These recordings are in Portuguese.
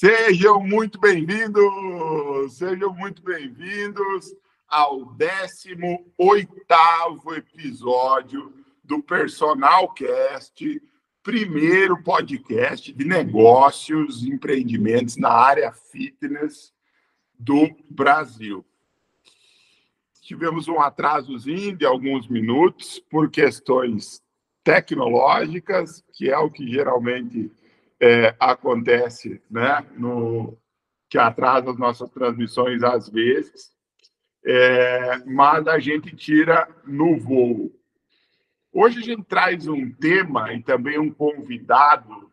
Sejam muito bem-vindos, sejam muito bem-vindos ao 18º episódio do Personal Cast, primeiro podcast de negócios e empreendimentos na área fitness do Brasil. Tivemos um atrasozinho de alguns minutos por questões tecnológicas, que é o que geralmente é, acontece, né, no, que atrasa as nossas transmissões às vezes, é, mas a gente tira no voo. Hoje a gente traz um tema e também um convidado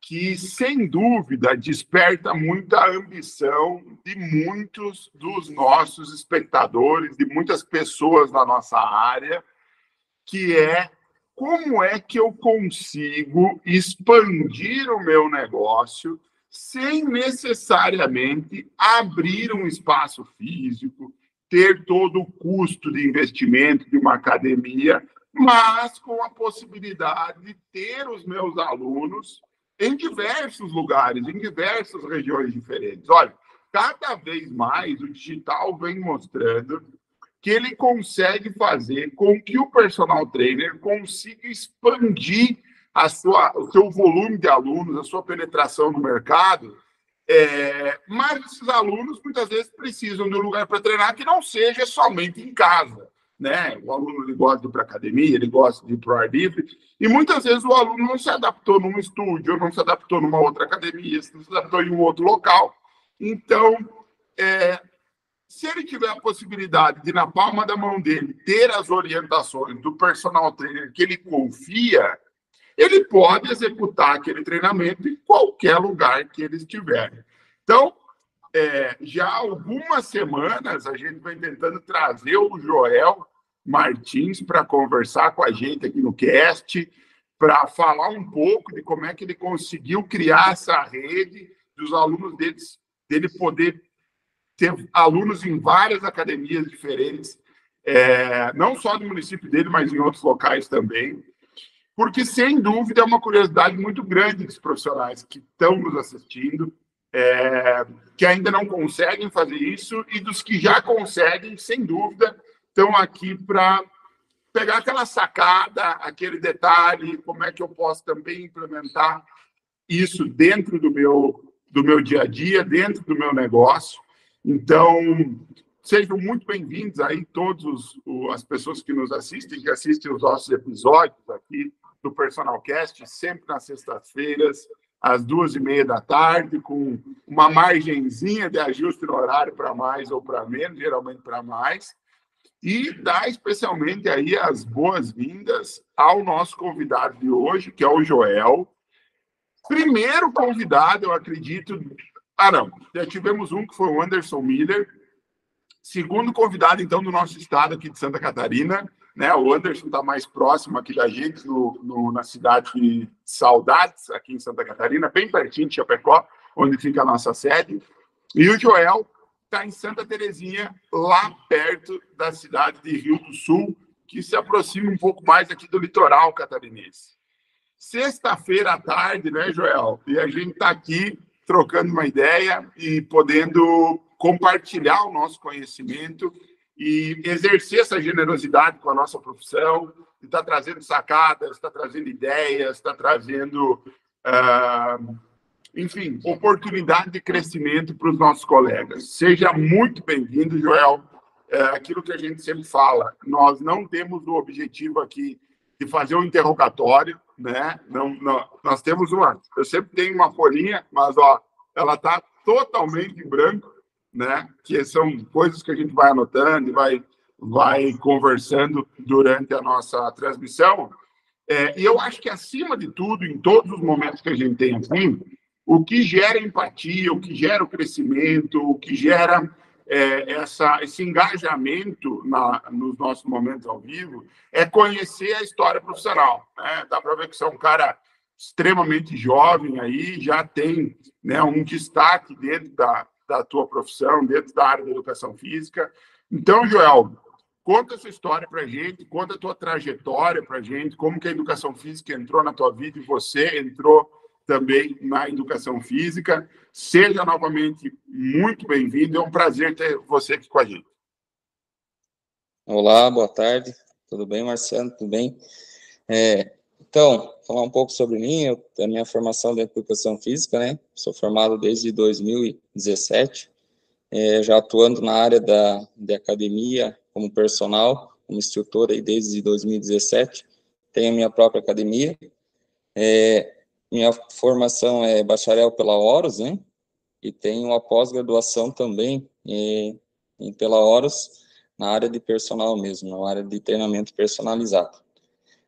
que, sem dúvida, desperta muita ambição de muitos dos nossos espectadores, de muitas pessoas na nossa área, que é como é que eu consigo expandir o meu negócio sem necessariamente abrir um espaço físico, ter todo o custo de investimento de uma academia, mas com a possibilidade de ter os meus alunos em diversos lugares, em diversas regiões diferentes. Olha, cada vez mais o digital vem mostrando que ele consegue fazer com que o personal trainer consiga expandir a sua, o seu volume de alunos, a sua penetração no mercado, é, mas esses alunos muitas vezes precisam de um lugar para treinar que não seja somente em casa. Né? O aluno ele gosta de ir para academia, ele gosta de ir para o ar livre, e muitas vezes o aluno não se adaptou num estúdio, não se adaptou numa outra academia, não se adaptou em um outro local. Então, é, se ele tiver a possibilidade de, na palma da mão dele, ter as orientações do personal trainer que ele confia, ele pode executar aquele treinamento em qualquer lugar que ele estiver. Então, é, já há algumas semanas a gente vem tentando trazer o Joel Martins para conversar com a gente aqui no cast, para falar um pouco de como é que ele conseguiu criar essa rede dos alunos deles, dele poder ter alunos em várias academias diferentes, é, não só do município dele, mas em outros locais também, porque, sem dúvida, é uma curiosidade muito grande dos profissionais que estão nos assistindo, é, que ainda não conseguem fazer isso, e dos que já conseguem, sem dúvida, estão aqui para pegar aquela sacada, aquele detalhe, como é que eu posso também implementar isso dentro do meu, do meu dia a dia, dentro do meu negócio. Então, sejam muito bem-vindos aí todos as pessoas que nos assistem, que assistem os nossos episódios aqui do Personal Cast, sempre nas sextas-feiras, às duas e meia da tarde, com uma margenzinha de ajuste no horário para mais ou para menos, geralmente para mais. E dar especialmente aí as boas-vindas ao nosso convidado de hoje, que é o Joel. Primeiro convidado, eu acredito, ah, não. Já tivemos um que foi o Anderson Miller, segundo convidado, então, do nosso estado aqui de Santa Catarina. Né? O Anderson está mais próximo aqui da gente, no, no, na cidade de Saudades, aqui em Santa Catarina, bem pertinho de Chapecó, onde fica a nossa sede. E o Joel está em Santa Terezinha, lá perto da cidade de Rio do Sul, que se aproxima um pouco mais aqui do litoral catarinense. Sexta-feira à tarde, né, Joel? E a gente está aqui trocando uma ideia e podendo compartilhar o nosso conhecimento e exercer essa generosidade com a nossa profissão, está trazendo sacadas, está trazendo ideias, está trazendo, uh, enfim, oportunidade de crescimento para os nossos colegas. Seja muito bem-vindo, Joel. É aquilo que a gente sempre fala, nós não temos o objetivo aqui de fazer um interrogatório, né? Não, não, nós temos uma, eu sempre tenho uma folhinha, mas ó, ela está totalmente em branco, né? Que são coisas que a gente vai anotando e vai, vai conversando durante a nossa transmissão. É, e eu acho que acima de tudo, em todos os momentos que a gente tem aqui, o que gera empatia, o que gera o crescimento, o que gera é, essa, esse engajamento na, nos nossos momentos ao vivo é conhecer a história profissional. Né? Dá para ver que você é um cara extremamente jovem aí, já tem né, um destaque dentro da, da tua profissão, dentro da área da educação física. Então, Joel, conta essa história para a gente, conta a tua trajetória para a gente, como que a educação física entrou na tua vida e você entrou também na educação física. Seja novamente muito bem-vindo, é um prazer ter você aqui com a gente. Olá, boa tarde, tudo bem, Marciano? Tudo bem? É, então, falar um pouco sobre mim, eu, a minha formação dentro da educação física, né? Sou formado desde 2017, é, já atuando na área da de academia como personal, como instrutor aí desde 2017. Tenho minha própria academia. É, minha formação é bacharel pela Horus, né? E tenho uma pós-graduação também é, pela Horus na área de personal mesmo, na área de treinamento personalizado.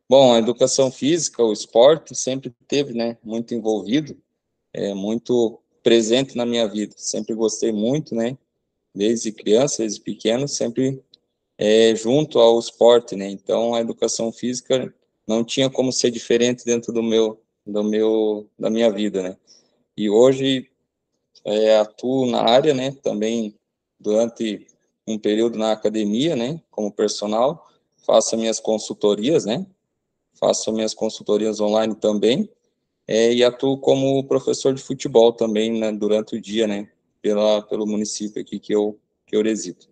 Bom, a educação física, o esporte, sempre teve, né, muito envolvido, é, muito presente na minha vida. Sempre gostei muito, né, desde criança, desde pequeno, sempre é, junto ao esporte, né. Então, a educação física não tinha como ser diferente dentro do meu, do meu, da minha vida, né. E hoje é, atuo na área, né, também durante um período na academia, né, como personal, faço minhas consultorias, né, faço minhas consultorias online também, é, e atuo como professor de futebol também, né, durante o dia, né, pela, pelo município aqui que eu, que eu resido.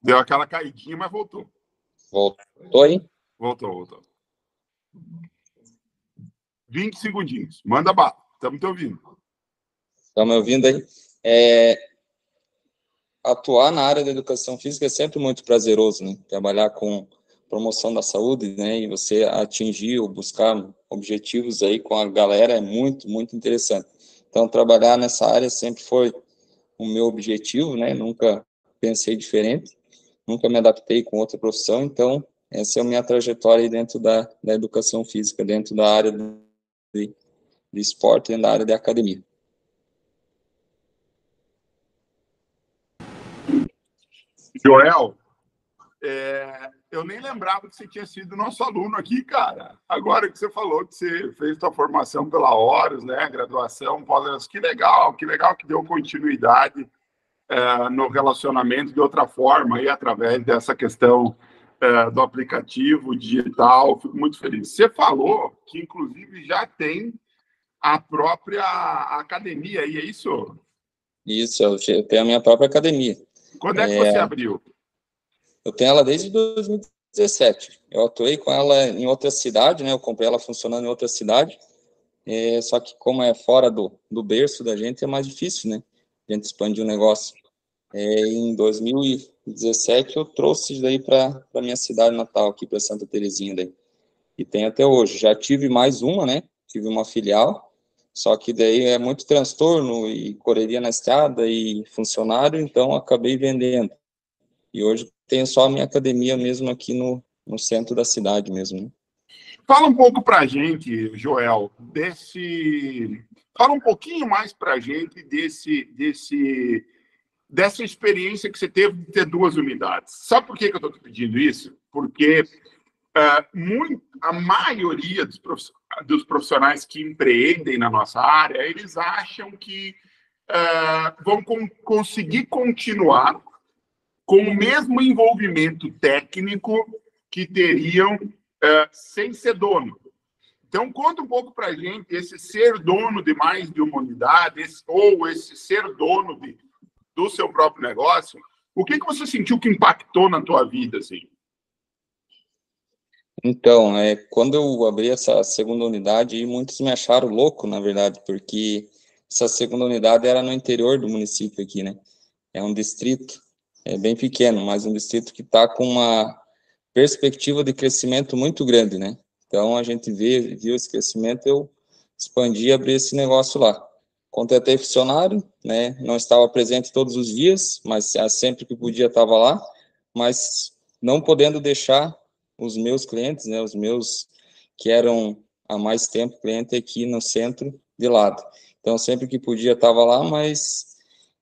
Deu aquela caidinha, mas voltou. Voltou aí? Voltou, voltou. 20 segundinhos. Manda bala. Estamos te ouvindo. Me ouvindo aí? É, atuar na área da educação física é sempre muito prazeroso, né? Trabalhar com promoção da saúde, né? E você atingir ou buscar objetivos aí com a galera é muito, muito interessante. Então, trabalhar nessa área sempre foi o meu objetivo, né? Nunca pensei diferente, nunca me adaptei com outra profissão. Então, essa é a minha trajetória dentro da, da educação física, dentro da área de, de esporte e da área de academia. Joel, é, eu nem lembrava que você tinha sido nosso aluno aqui, cara. Agora que você falou que você fez sua formação pela Horus, né? Graduação, pós que legal, que legal que deu continuidade é, no relacionamento de outra forma, aí, através dessa questão é, do aplicativo digital. Fico muito feliz. Você falou que, inclusive, já tem a própria academia aí, é isso? Isso, eu tenho a minha própria academia. Quando é que é, você abriu? Eu tenho ela desde 2017. Eu atuei com ela em outra cidade, né? Eu comprei ela funcionando em outra cidade. É, só que como é fora do, do berço da gente, é mais difícil, né? A gente expandir o negócio. É, em 2017 eu trouxe isso daí para a minha cidade natal, aqui para Santa Terezinha daí. E tem até hoje. Já tive mais uma, né? Tive uma filial, só que daí é muito transtorno e correria na estrada e funcionário, então acabei vendendo. E hoje tenho só a minha academia mesmo aqui no, no centro da cidade mesmo. Né? Fala um pouco para a gente, Joel, desse. Fala um pouquinho mais para a gente desse, desse, dessa experiência que você teve de ter duas unidades. Sabe por que, que eu estou te pedindo isso? Porque uh, muito, a maioria dos profissionais dos profissionais que empreendem na nossa área, eles acham que uh, vão com, conseguir continuar com o mesmo envolvimento técnico que teriam uh, sem ser dono. Então, conta um pouco para a gente esse ser dono de mais de uma unidade, esse, ou esse ser dono de, do seu próprio negócio. O que, que você sentiu que impactou na tua vida, assim? Então, é, quando eu abri essa segunda unidade, muitos me acharam louco, na verdade, porque essa segunda unidade era no interior do município aqui, né? É um distrito, é bem pequeno, mas um distrito que está com uma perspectiva de crescimento muito grande, né? Então, a gente vê, viu esse crescimento, eu expandi e abri esse negócio lá. Contratei funcionário, né? Não estava presente todos os dias, mas sempre que podia estava lá, mas não podendo deixar os meus clientes, né, os meus que eram há mais tempo cliente aqui no centro de lado. Então, sempre que podia estava lá, mas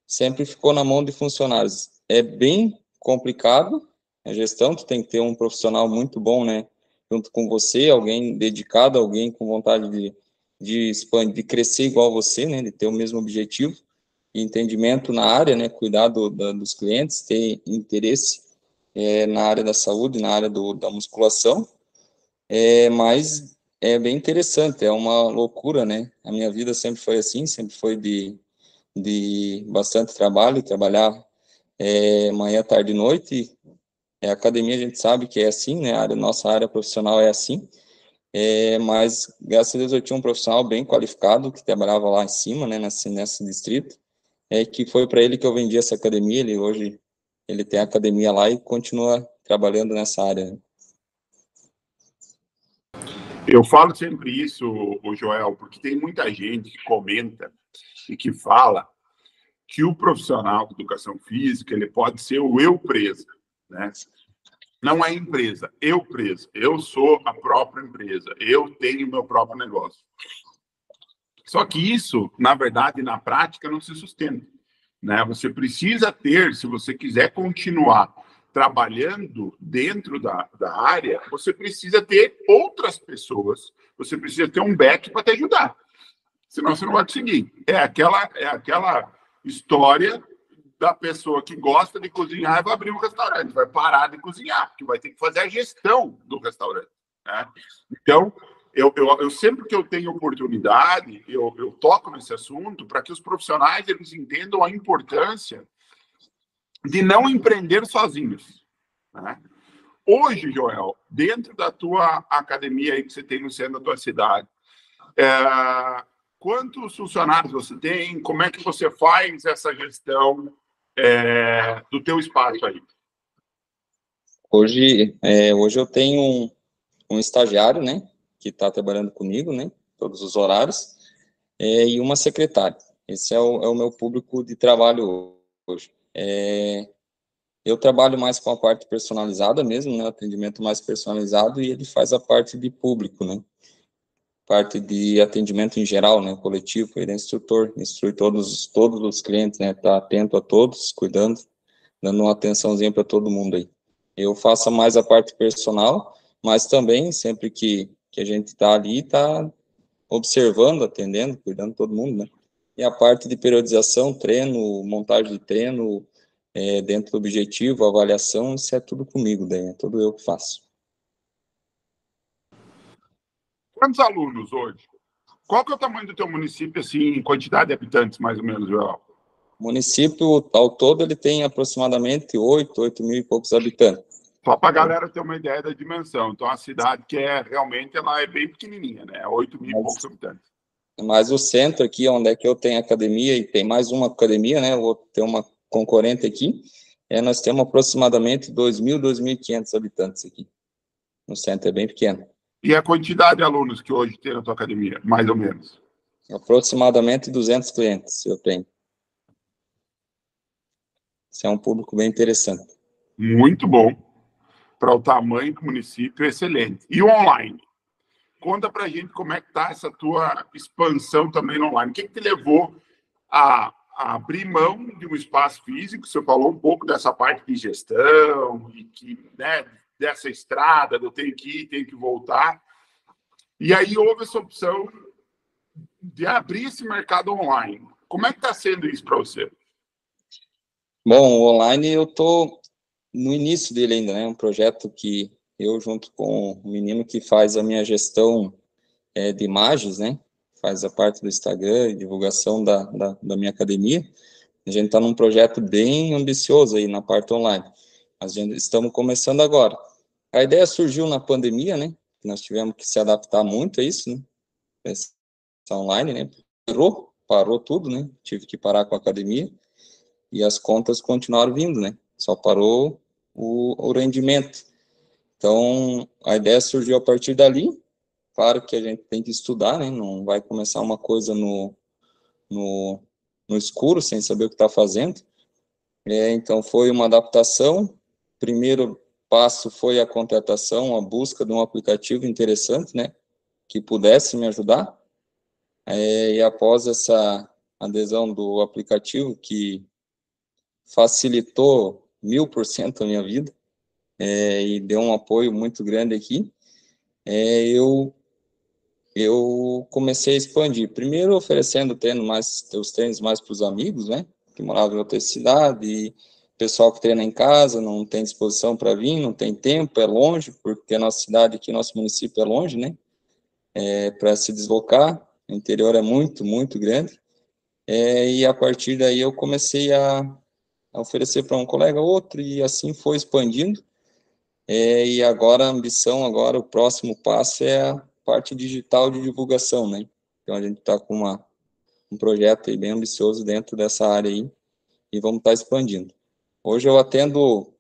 sempre ficou na mão de funcionários. É bem complicado a gestão, tu tem que ter um profissional muito bom, né, junto com você, alguém dedicado, alguém com vontade de, de expandir, de crescer igual você, né, de ter o mesmo objetivo, entendimento na área, né, cuidar do, da, dos clientes, ter interesse é, na área da saúde, na área do, da musculação, é, mas é bem interessante, é uma loucura, né? A minha vida sempre foi assim, sempre foi de, de bastante trabalho, trabalhar é, manhã, tarde e noite. É, a academia a gente sabe que é assim, né? A área, nossa área profissional é assim. É, mas graças a Deus eu tinha um profissional bem qualificado que trabalhava lá em cima, né, nesse, nesse distrito, é que foi para ele que eu vendi essa academia. Ele hoje ele tem a academia lá e continua trabalhando nessa área. Eu falo sempre isso, o Joel, porque tem muita gente que comenta e que fala que o profissional de educação física ele pode ser o eu presa, né? Não é empresa, eu presa. Eu sou a própria empresa. Eu tenho meu próprio negócio. Só que isso, na verdade, na prática, não se sustenta. Né? Você precisa ter, se você quiser continuar trabalhando dentro da, da área, você precisa ter outras pessoas, você precisa ter um back para te ajudar. Senão você não vai conseguir. É aquela, é aquela história da pessoa que gosta de cozinhar vai abrir um restaurante, vai parar de cozinhar, porque vai ter que fazer a gestão do restaurante. Né? Então, eu, eu, eu, sempre que eu tenho oportunidade, eu, eu toco nesse assunto para que os profissionais eles entendam a importância de não empreender sozinhos. Né? Hoje, Joel, dentro da tua academia aí que você tem no centro da tua cidade, é, quantos funcionários você tem? Como é que você faz essa gestão é, do teu espaço aí? Hoje, é, hoje eu tenho um, um estagiário, né, que está trabalhando comigo, né, todos os horários, é, e uma secretária. Esse é o, é o meu público de trabalho hoje. É, eu trabalho mais com a parte personalizada mesmo, né, atendimento mais personalizado, e ele faz a parte de público, né, parte de atendimento em geral, né, coletivo, ele é instrutor, instrui todos, todos os clientes, né, tá atento a todos, cuidando, dando uma atençãozinha para todo mundo aí. Eu faço mais a parte personal, mas também, sempre que, que a gente está ali, está observando, atendendo, cuidando todo mundo, né, e a parte de periodização, treino, montagem de treino, é, dentro do objetivo, avaliação, isso é tudo comigo, daí, é tudo eu que faço. Quantos alunos hoje? Qual que é o tamanho do teu município, assim, em quantidade de habitantes, mais ou menos, Joel? O município, ao todo, ele tem aproximadamente 8, 8 mil e poucos habitantes. Só para a galera ter uma ideia da dimensão. Então, a cidade que é realmente, ela é bem pequenininha, né? 8 mil Mas... e poucos habitantes. Mas o centro aqui, onde é que eu tenho academia, e tem mais uma academia, né? Eu vou ter uma concorrente aqui, é, nós temos aproximadamente 2.000, 2.500 habitantes aqui. No centro é bem pequeno. E a quantidade de alunos que hoje tem na tua academia, mais ou menos? Aproximadamente 200 clientes eu tenho. Isso é um público bem interessante. Muito bom. Para o tamanho do município, excelente. E o online? Conta para a gente como é que está essa tua expansão também no online. O que, que te levou a, a, abrir mão de um espaço físico? Você falou um pouco dessa parte de gestão e que, né, dessa estrada, eu tenho que ir, tenho que voltar. E aí houve essa opção de abrir esse mercado online. Como é que está sendo isso para você? Bom, online eu estou no início dele ainda, né? Um projeto que eu, junto com o menino que faz a minha gestão é, de imagens, né? Faz a parte do Instagram divulgação da, da, da minha academia. A gente está num projeto bem ambicioso aí na parte online. Estamos começando agora. A ideia surgiu na pandemia, né? Nós tivemos que se adaptar muito a isso, né? Essa online, né? Parou, parou tudo, né? Tive que parar com a academia e as contas continuaram vindo, né? Só parou o, o rendimento. Então, a ideia surgiu a partir dali. Claro que a gente tem que estudar, né? Não vai começar uma coisa no, no, no escuro, sem saber o que está fazendo. É, então, foi uma adaptação primeiro passo foi a contratação, a busca de um aplicativo interessante, né, que pudesse me ajudar. É, e após essa adesão do aplicativo, que facilitou mil por cento a minha vida, é, e deu um apoio muito grande aqui, é, eu eu comecei a expandir. Primeiro oferecendo treino mais, os treinos mais para os amigos, né, que moravam em outra cidade, e pessoal que treina em casa não tem disposição para vir, não tem tempo, é longe, porque a nossa cidade aqui, nosso município é longe, né? É, para se deslocar, o interior é muito, muito grande. É, e a partir daí eu comecei a, a oferecer para um colega outro, e assim foi expandindo. É, e agora a ambição, agora o próximo passo é a parte digital de divulgação, né? Então a gente está com uma, um projeto bem ambicioso dentro dessa área aí, e vamos estar tá expandindo. Hoje eu atendo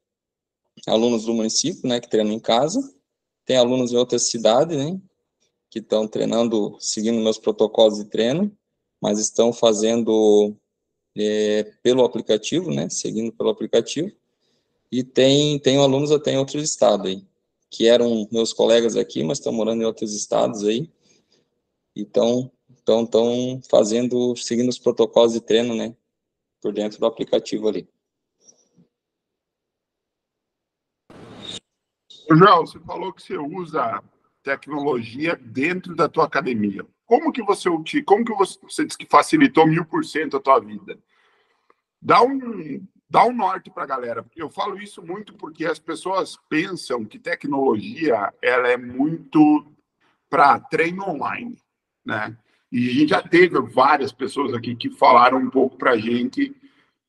alunos do município, né, que treinam em casa, tem alunos em outras cidades, né, que estão treinando, seguindo meus protocolos de treino, mas estão fazendo é, pelo aplicativo, né, seguindo pelo aplicativo, e tem, tem alunos até em outros estados aí, que eram meus colegas aqui, mas estão morando em outros estados aí, e estão estão fazendo, seguindo os protocolos de treino, né, por dentro do aplicativo ali. João, você falou que você usa tecnologia dentro da tua academia. Como que você como que você, você que facilitou mil por cento a tua vida? Dá um dá um norte para a galera. Eu falo isso muito porque as pessoas pensam que tecnologia ela é muito para treino online, né? E a gente já teve várias pessoas aqui que falaram um pouco para a gente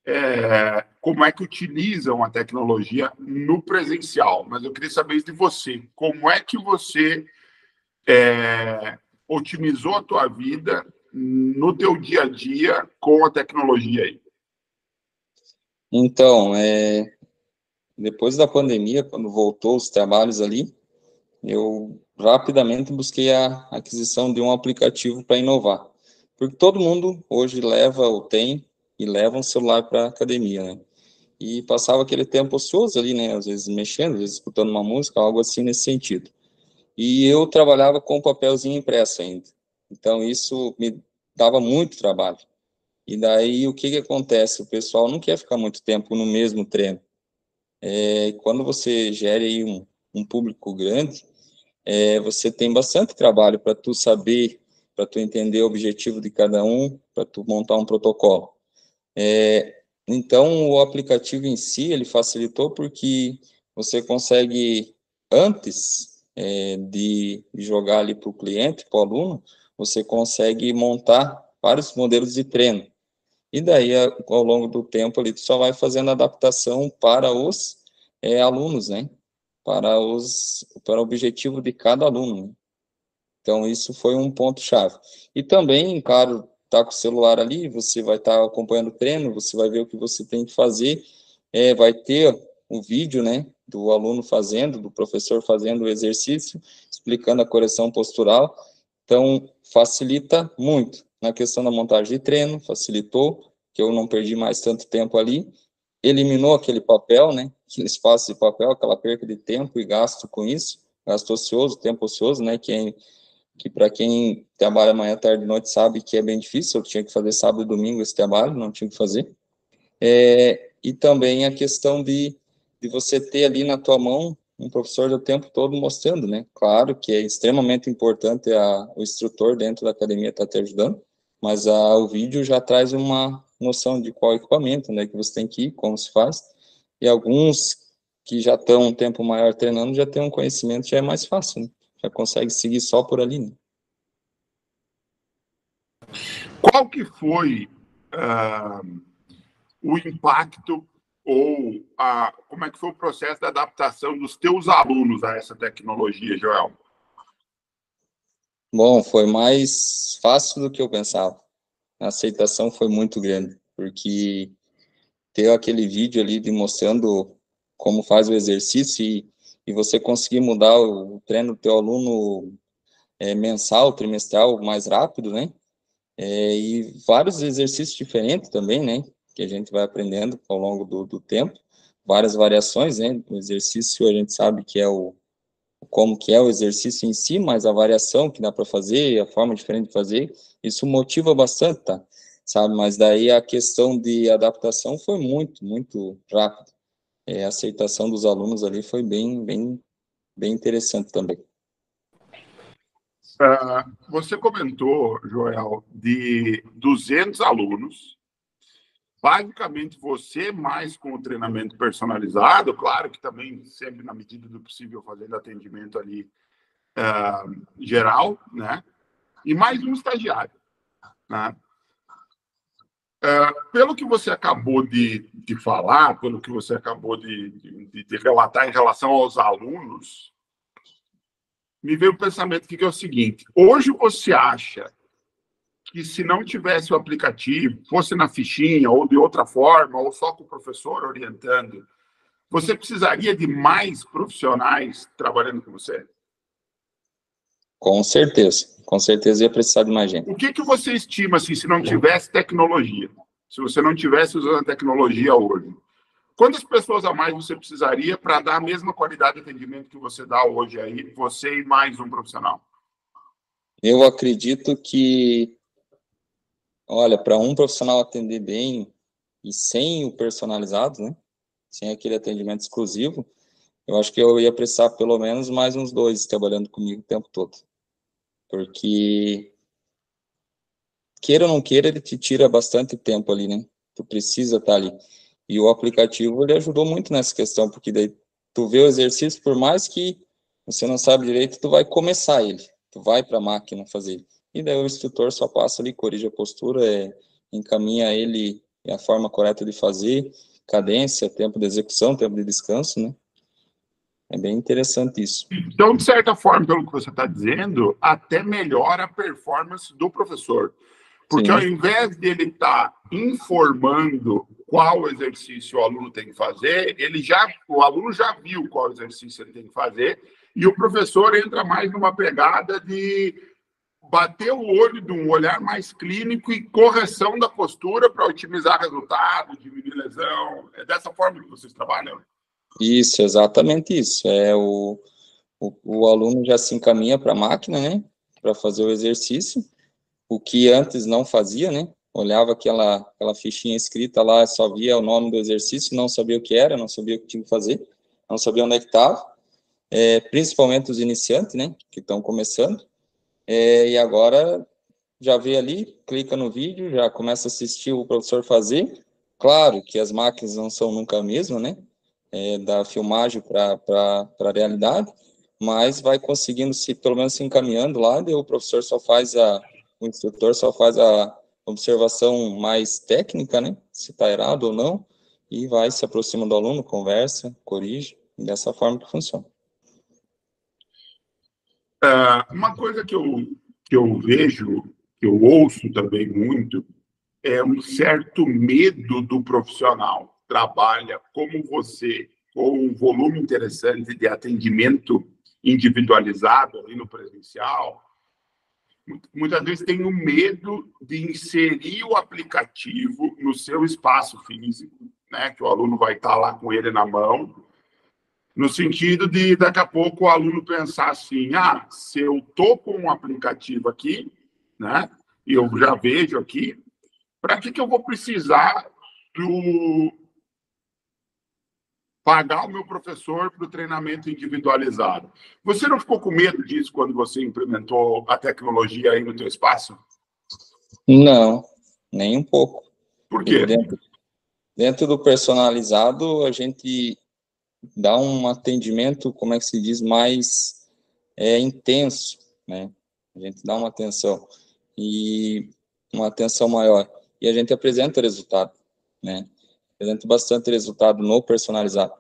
é, como é que utilizam a tecnologia no presencial. Mas eu queria saber de você, como é que você é, otimizou a tua vida no teu dia a dia com a tecnologia aí? Então, é, depois da pandemia, quando voltou os trabalhos ali, eu rapidamente busquei a aquisição de um aplicativo para inovar. Porque todo mundo hoje leva ou tem e leva um celular para academia, né? E passava aquele tempo ocioso ali, né? Às vezes mexendo, às vezes escutando uma música, algo assim nesse sentido. E eu trabalhava com papelzinho impresso ainda. Então isso me dava muito trabalho. E daí o que que acontece? O pessoal não quer ficar muito tempo no mesmo treino. É, quando você gera aí um, um público grande, é, você tem bastante trabalho para tu saber, para tu entender o objetivo de cada um, para tu montar um protocolo. É, então, o aplicativo em si, ele facilitou porque você consegue, antes é, de jogar ali para o cliente, para o aluno, você consegue montar vários modelos de treino. E daí, ao longo do tempo, tu só vai fazendo adaptação para os é, alunos, né? Para, os, para o objetivo de cada aluno. Né? Então, isso foi um ponto-chave. E também, claro, tá com o celular ali, você vai estar tá acompanhando o treino, você vai ver o que você tem que fazer, é, vai ter o vídeo, né, do aluno fazendo, do professor fazendo o exercício, explicando a correção postural, então facilita muito na questão da montagem de treino, facilitou, que eu não perdi mais tanto tempo ali, eliminou aquele papel, né, aquele espaço de papel, aquela perca de tempo e gasto com isso, gasto ocioso, tempo ocioso, né, que é que para quem trabalha manhã, tarde e noite sabe que é bem difícil, eu tinha que fazer sábado e domingo esse trabalho, não tinha que fazer. É, e também a questão de, de você ter ali na tua mão um professor o tempo todo mostrando, né? Claro que é extremamente importante a, o instrutor dentro da academia estar tá te ajudando, mas a, o vídeo já traz uma noção de qual equipamento, né, que você tem que ir, como se faz, e alguns que já estão um tempo maior treinando já têm um conhecimento, já é mais fácil, né? Já consegue seguir só por ali. Né? Qual que foi uh, o impacto ou a, como é que foi o processo da adaptação dos teus alunos a essa tecnologia, Joel? Bom, foi mais fácil do que eu pensava. A aceitação foi muito grande, porque ter aquele vídeo ali demonstrando como faz o exercício e e você conseguir mudar o treino do teu aluno é, mensal, trimestral, mais rápido, né? É, e vários exercícios diferentes também, né? Que a gente vai aprendendo ao longo do, do tempo, várias variações, né? O exercício a gente sabe que é o como que é o exercício em si, mas a variação que dá para fazer, a forma diferente de fazer, isso motiva bastante, tá? Sabe? Mas daí a questão de adaptação foi muito, muito rápido é, a aceitação dos alunos ali foi bem, bem, bem interessante também. Uh, você comentou, Joel, de 200 alunos basicamente você mais com o treinamento personalizado, claro que também sempre na medida do possível fazendo atendimento ali uh, geral, né? E mais um estagiário, né? Uh, pelo que você acabou de, de falar, pelo que você acabou de, de, de relatar em relação aos alunos, me veio o pensamento que é o seguinte: hoje você acha que se não tivesse o aplicativo, fosse na fichinha ou de outra forma, ou só com o professor orientando, você precisaria de mais profissionais trabalhando com você? Com certeza, com certeza ia precisar de mais gente. O que, que você estima assim, se não tivesse tecnologia? Se você não tivesse usando a tecnologia hoje? Quantas pessoas a mais você precisaria para dar a mesma qualidade de atendimento que você dá hoje aí, você e mais um profissional? Eu acredito que Olha, para um profissional atender bem e sem o personalizado, né? Sem aquele atendimento exclusivo, eu acho que eu ia precisar pelo menos mais uns dois trabalhando comigo o tempo todo. Porque queira ou não queira, ele te tira bastante tempo ali, né? Tu precisa estar tá ali. E o aplicativo ele ajudou muito nessa questão, porque daí tu vê o exercício, por mais que você não sabe direito, tu vai começar ele. Tu vai para a máquina fazer ele e daí o instrutor só passa ali, corrige a postura, é, encaminha ele a forma correta de fazer, cadência, tempo de execução, tempo de descanso, né? É bem interessante isso. Então, de certa forma, pelo que você está dizendo, até melhora a performance do professor. Porque Sim. ao invés dele estar tá informando qual exercício o aluno tem que fazer, ele já, o aluno já viu qual exercício ele tem que fazer, e o professor entra mais numa pegada de bater o olho de um olhar mais clínico e correção da postura para otimizar resultado, diminuir lesão. É dessa forma que vocês trabalham? Isso, exatamente isso. É o, o, o aluno já se encaminha para a máquina, né, para fazer o exercício, o que antes não fazia, né, olhava aquela, aquela fichinha escrita lá, só via o nome do exercício, não sabia o que era, não sabia o que tinha que fazer, não sabia onde é estava, é, principalmente os iniciantes, né, que estão começando, é, e agora já vê ali, clica no vídeo, já começa a assistir o professor fazer. Claro que as máquinas não são nunca a mesma, né? É, da filmagem para a realidade, mas vai conseguindo se, pelo menos, se encaminhando lá, e o professor só faz a, o instrutor só faz a observação mais técnica, né? Se está errado ou não, e vai se aproxima do aluno, conversa, corrige, dessa forma que funciona. Uh, uma coisa que eu, que eu vejo, que eu ouço também muito, é um certo medo do profissional. Trabalha como você, com um volume interessante de atendimento individualizado ali no presencial. Muitas vezes tem o medo de inserir o aplicativo no seu espaço físico, né? que o aluno vai estar lá com ele na mão, no sentido de daqui a pouco o aluno pensar assim: ah, se eu estou com um aplicativo aqui, né, e eu já vejo aqui, para que, que eu vou precisar do pagar o meu professor para o treinamento individualizado? Você não ficou com medo disso quando você implementou a tecnologia aí no teu espaço? Não, nem um pouco. Por quê? Dentro, dentro do personalizado, a gente dá um atendimento, como é que se diz, mais é, intenso, né? A gente dá uma atenção e uma atenção maior e a gente apresenta resultado, né? Apresenta bastante resultado no personalizado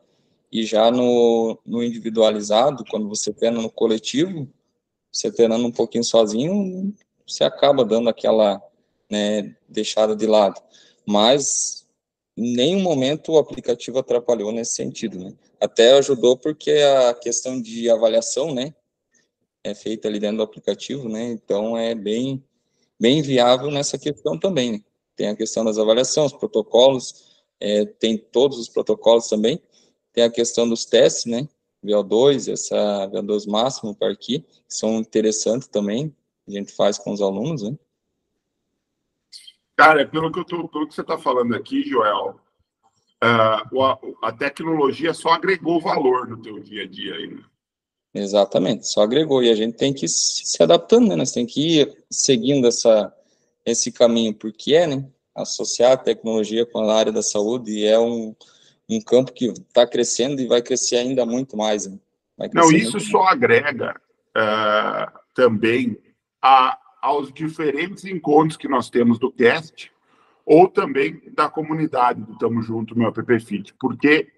e já no, no individualizado, quando você treina no coletivo, você treinando um pouquinho sozinho, você acaba dando aquela né, deixada de lado. Mas em nenhum momento o aplicativo atrapalhou nesse sentido, né? Até ajudou porque a questão de avaliação, né, é feita ali dentro do aplicativo, né? Então é bem bem viável nessa questão também. Né? Tem a questão das avaliações, os protocolos, é, tem todos os protocolos também. Tem a questão dos testes, né? VO2, essa VO2 máximo para aqui, que são interessantes também. A gente faz com os alunos, né? Cara, pelo que, eu tô, pelo que você está falando aqui, Joel, uh, a, a, tecnologia só agregou valor no teu dia a dia ainda. Exatamente, só agregou. E a gente tem que ir se adaptando, né? Nós tem que ir seguindo essa, esse caminho, porque é, né? Associar a tecnologia com a área da saúde e é um, um campo que está crescendo e vai crescer ainda muito mais. Né? Não, isso só mais. agrega uh, também a, aos diferentes encontros que nós temos do CAST ou também da comunidade do Tamo Junto, meu app Fit, porque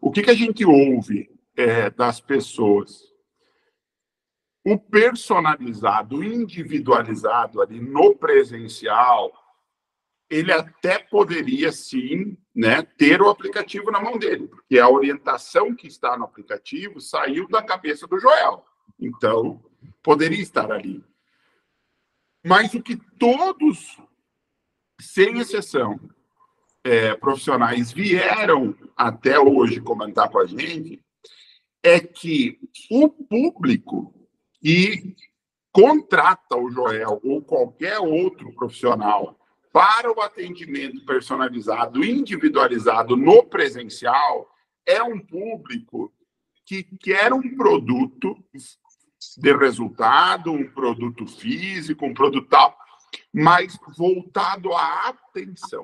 o que, que a gente ouve é, das pessoas? O personalizado, individualizado ali no presencial, ele até poderia sim né, ter o aplicativo na mão dele, porque a orientação que está no aplicativo saiu da cabeça do Joel. Então, poderia estar ali. Mas o que todos, sem exceção, é, profissionais vieram até hoje comentar com a gente é que o público que contrata o Joel ou qualquer outro profissional para o atendimento personalizado, individualizado no presencial, é um público que quer um produto de resultado, um produto físico, um produto tal, mas voltado à atenção.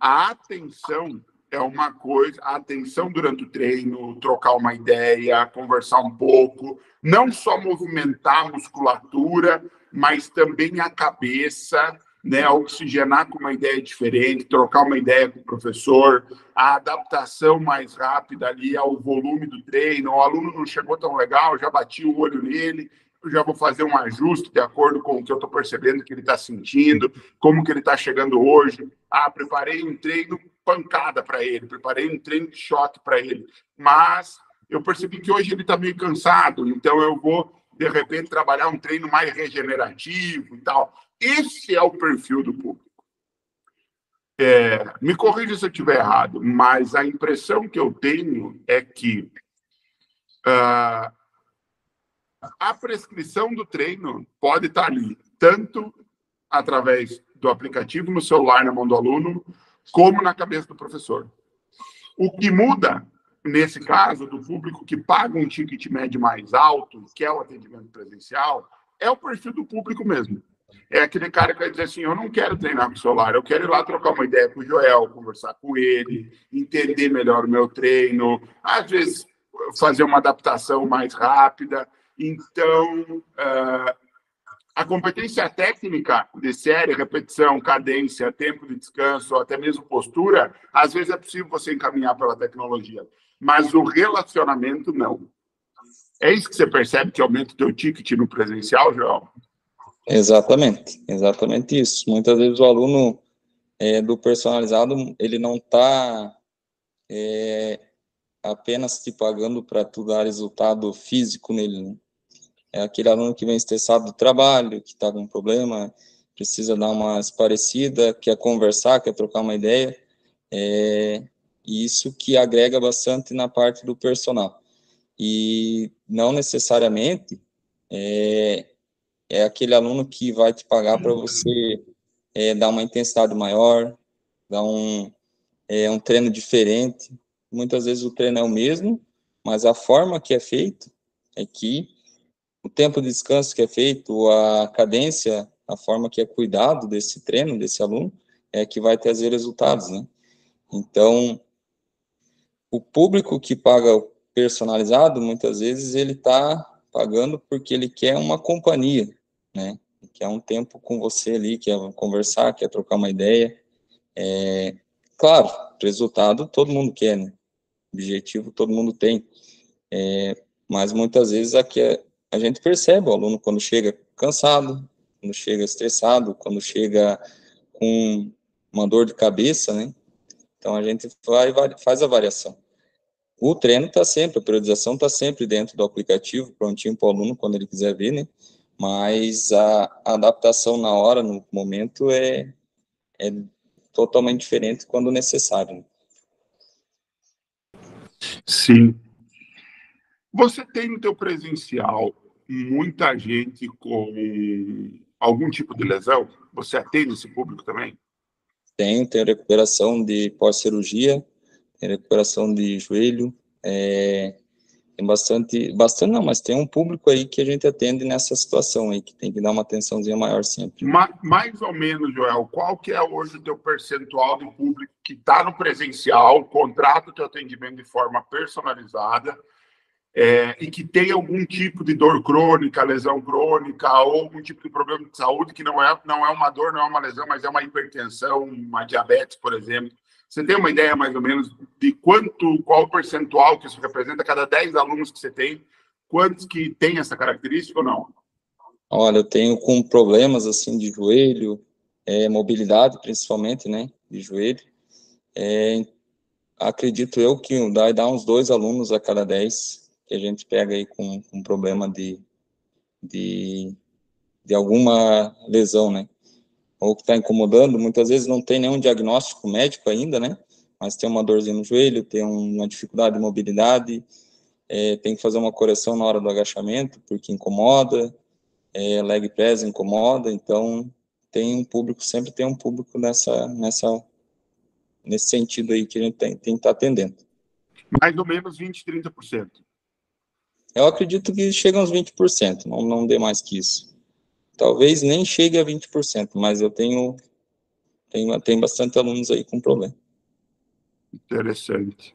A atenção é uma coisa, a atenção durante o treino, trocar uma ideia, conversar um pouco, não só movimentar a musculatura, mas também a cabeça, né, oxigenar com uma ideia diferente, trocar uma ideia com o professor, a adaptação mais rápida ali ao volume do treino. O aluno não chegou tão legal, já bati o olho nele, eu já vou fazer um ajuste de acordo com o que eu estou percebendo que ele está sentindo, como que ele está chegando hoje. Ah, preparei um treino pancada para ele, preparei um treino de choque para ele, mas eu percebi que hoje ele está meio cansado, então eu vou, de repente, trabalhar um treino mais regenerativo e tal. Esse é o perfil do público. É, me corrija se eu estiver errado, mas a impressão que eu tenho é que uh, a prescrição do treino pode estar ali, tanto através do aplicativo no celular na mão do aluno, como na cabeça do professor. O que muda, nesse caso, do público que paga um ticket médio mais alto, que é o atendimento presencial, é o perfil do público mesmo. É aquele cara que vai dizer assim: eu não quero treinar com o celular, eu quero ir lá trocar uma ideia com o Joel, conversar com ele, entender melhor o meu treino, às vezes fazer uma adaptação mais rápida. Então, uh, a competência técnica de série, repetição, cadência, tempo de descanso, até mesmo postura, às vezes é possível você encaminhar pela tecnologia, mas o relacionamento não. É isso que você percebe que aumenta o teu ticket no presencial, João? Exatamente, exatamente isso. Muitas vezes o aluno é, do personalizado, ele não está é, apenas te pagando para tu dar resultado físico nele, né? É aquele aluno que vem estressado do trabalho, que está com problema, precisa dar uma parecida, quer conversar, quer trocar uma ideia. É, isso que agrega bastante na parte do personal. E não necessariamente é, é aquele aluno que vai te pagar para você é, dar uma intensidade maior, dar um, é, um treino diferente. Muitas vezes o treino é o mesmo, mas a forma que é feito é que o tempo de descanso que é feito, a cadência, a forma que é cuidado desse treino, desse aluno, é que vai trazer resultados, né? Então, o público que paga personalizado, muitas vezes, ele está pagando porque ele quer uma companhia, né? Quer um tempo com você ali, quer conversar, quer trocar uma ideia. É, claro, resultado todo mundo quer, né? Objetivo todo mundo tem. É, mas muitas vezes aqui é, a gente percebe o aluno quando chega cansado, quando chega estressado, quando chega com uma dor de cabeça, né? Então a gente vai, faz a variação. O treino está sempre, a periodização está sempre dentro do aplicativo, prontinho para o aluno quando ele quiser ver, né? Mas a, a adaptação na hora, no momento, é, é totalmente diferente quando necessário. Né? Sim. Você tem no teu presencial muita gente com algum tipo de lesão? Você atende esse público também? Tem, tem recuperação de pós-cirurgia, tem recuperação de joelho, é, tem bastante, bastante não, mas tem um público aí que a gente atende nessa situação aí, que tem que dar uma atençãozinha maior sempre. mais ou menos, Joel, qual que é hoje o teu percentual de público que está no presencial, contrata o teu atendimento de forma personalizada, é, e que tem algum tipo de dor crônica, lesão crônica, ou algum tipo de problema de saúde que não é, não é uma dor, não é uma lesão, mas é uma hipertensão, uma diabetes, por exemplo, você tem uma ideia mais ou menos de quanto, qual percentual que isso representa? Cada 10 alunos que você tem, quantos que tem essa característica ou não? Olha, eu tenho com problemas assim de joelho, é, mobilidade principalmente, né, de joelho. É, acredito eu que dá, dá uns dois alunos a cada 10 que a gente pega aí com, com problema de, de, de alguma lesão, né ou que está incomodando, muitas vezes não tem nenhum diagnóstico médico ainda, né? Mas tem uma dorzinha no joelho, tem uma dificuldade de mobilidade, é, tem que fazer uma correção na hora do agachamento, porque incomoda, é, leg press incomoda, então tem um público, sempre tem um público nessa, nessa, nesse sentido aí que a gente tem, tem que estar tá atendendo. Mais ou menos 20, 30%. Eu acredito que chega uns 20%, não, não dê mais que isso. Talvez nem chegue a 20%, mas eu tenho, tenho, tenho bastante alunos aí com problema. Interessante.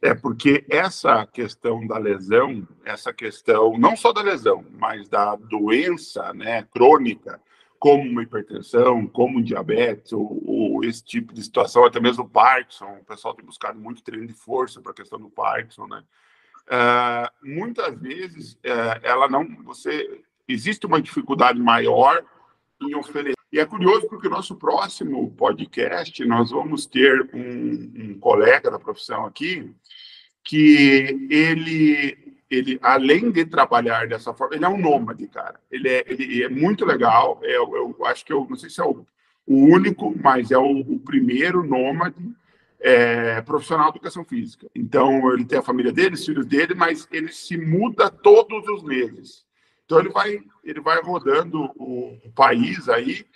É porque essa questão da lesão, essa questão não só da lesão, mas da doença né, crônica, como uma hipertensão, como um diabetes, ou, ou, esse tipo de situação, até mesmo o Parkinson, o pessoal tem buscado muito treino de força para a questão do Parkinson, né? Uh, muitas vezes uh, ela não, você existe uma dificuldade maior em oferecer. E é curioso porque o nosso próximo podcast, nós vamos ter um, um colega da profissão aqui, que ele, ele, além de trabalhar dessa forma, ele é um nômade, cara. Ele é, ele é muito legal. É, eu acho que eu não sei se é o, o único, mas é o, o primeiro nômade é, profissional de educação física. Então, ele tem a família dele, os filhos dele, mas ele se muda todos os meses. Então ele vai, ele vai rodando o, o país aí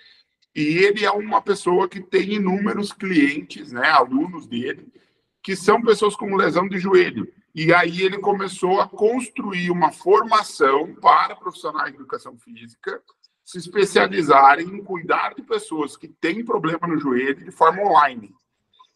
e ele é uma pessoa que tem inúmeros clientes, né, alunos dele, que são pessoas com lesão de joelho. E aí ele começou a construir uma formação para profissionais de educação física se especializarem em cuidar de pessoas que têm problema no joelho de forma online.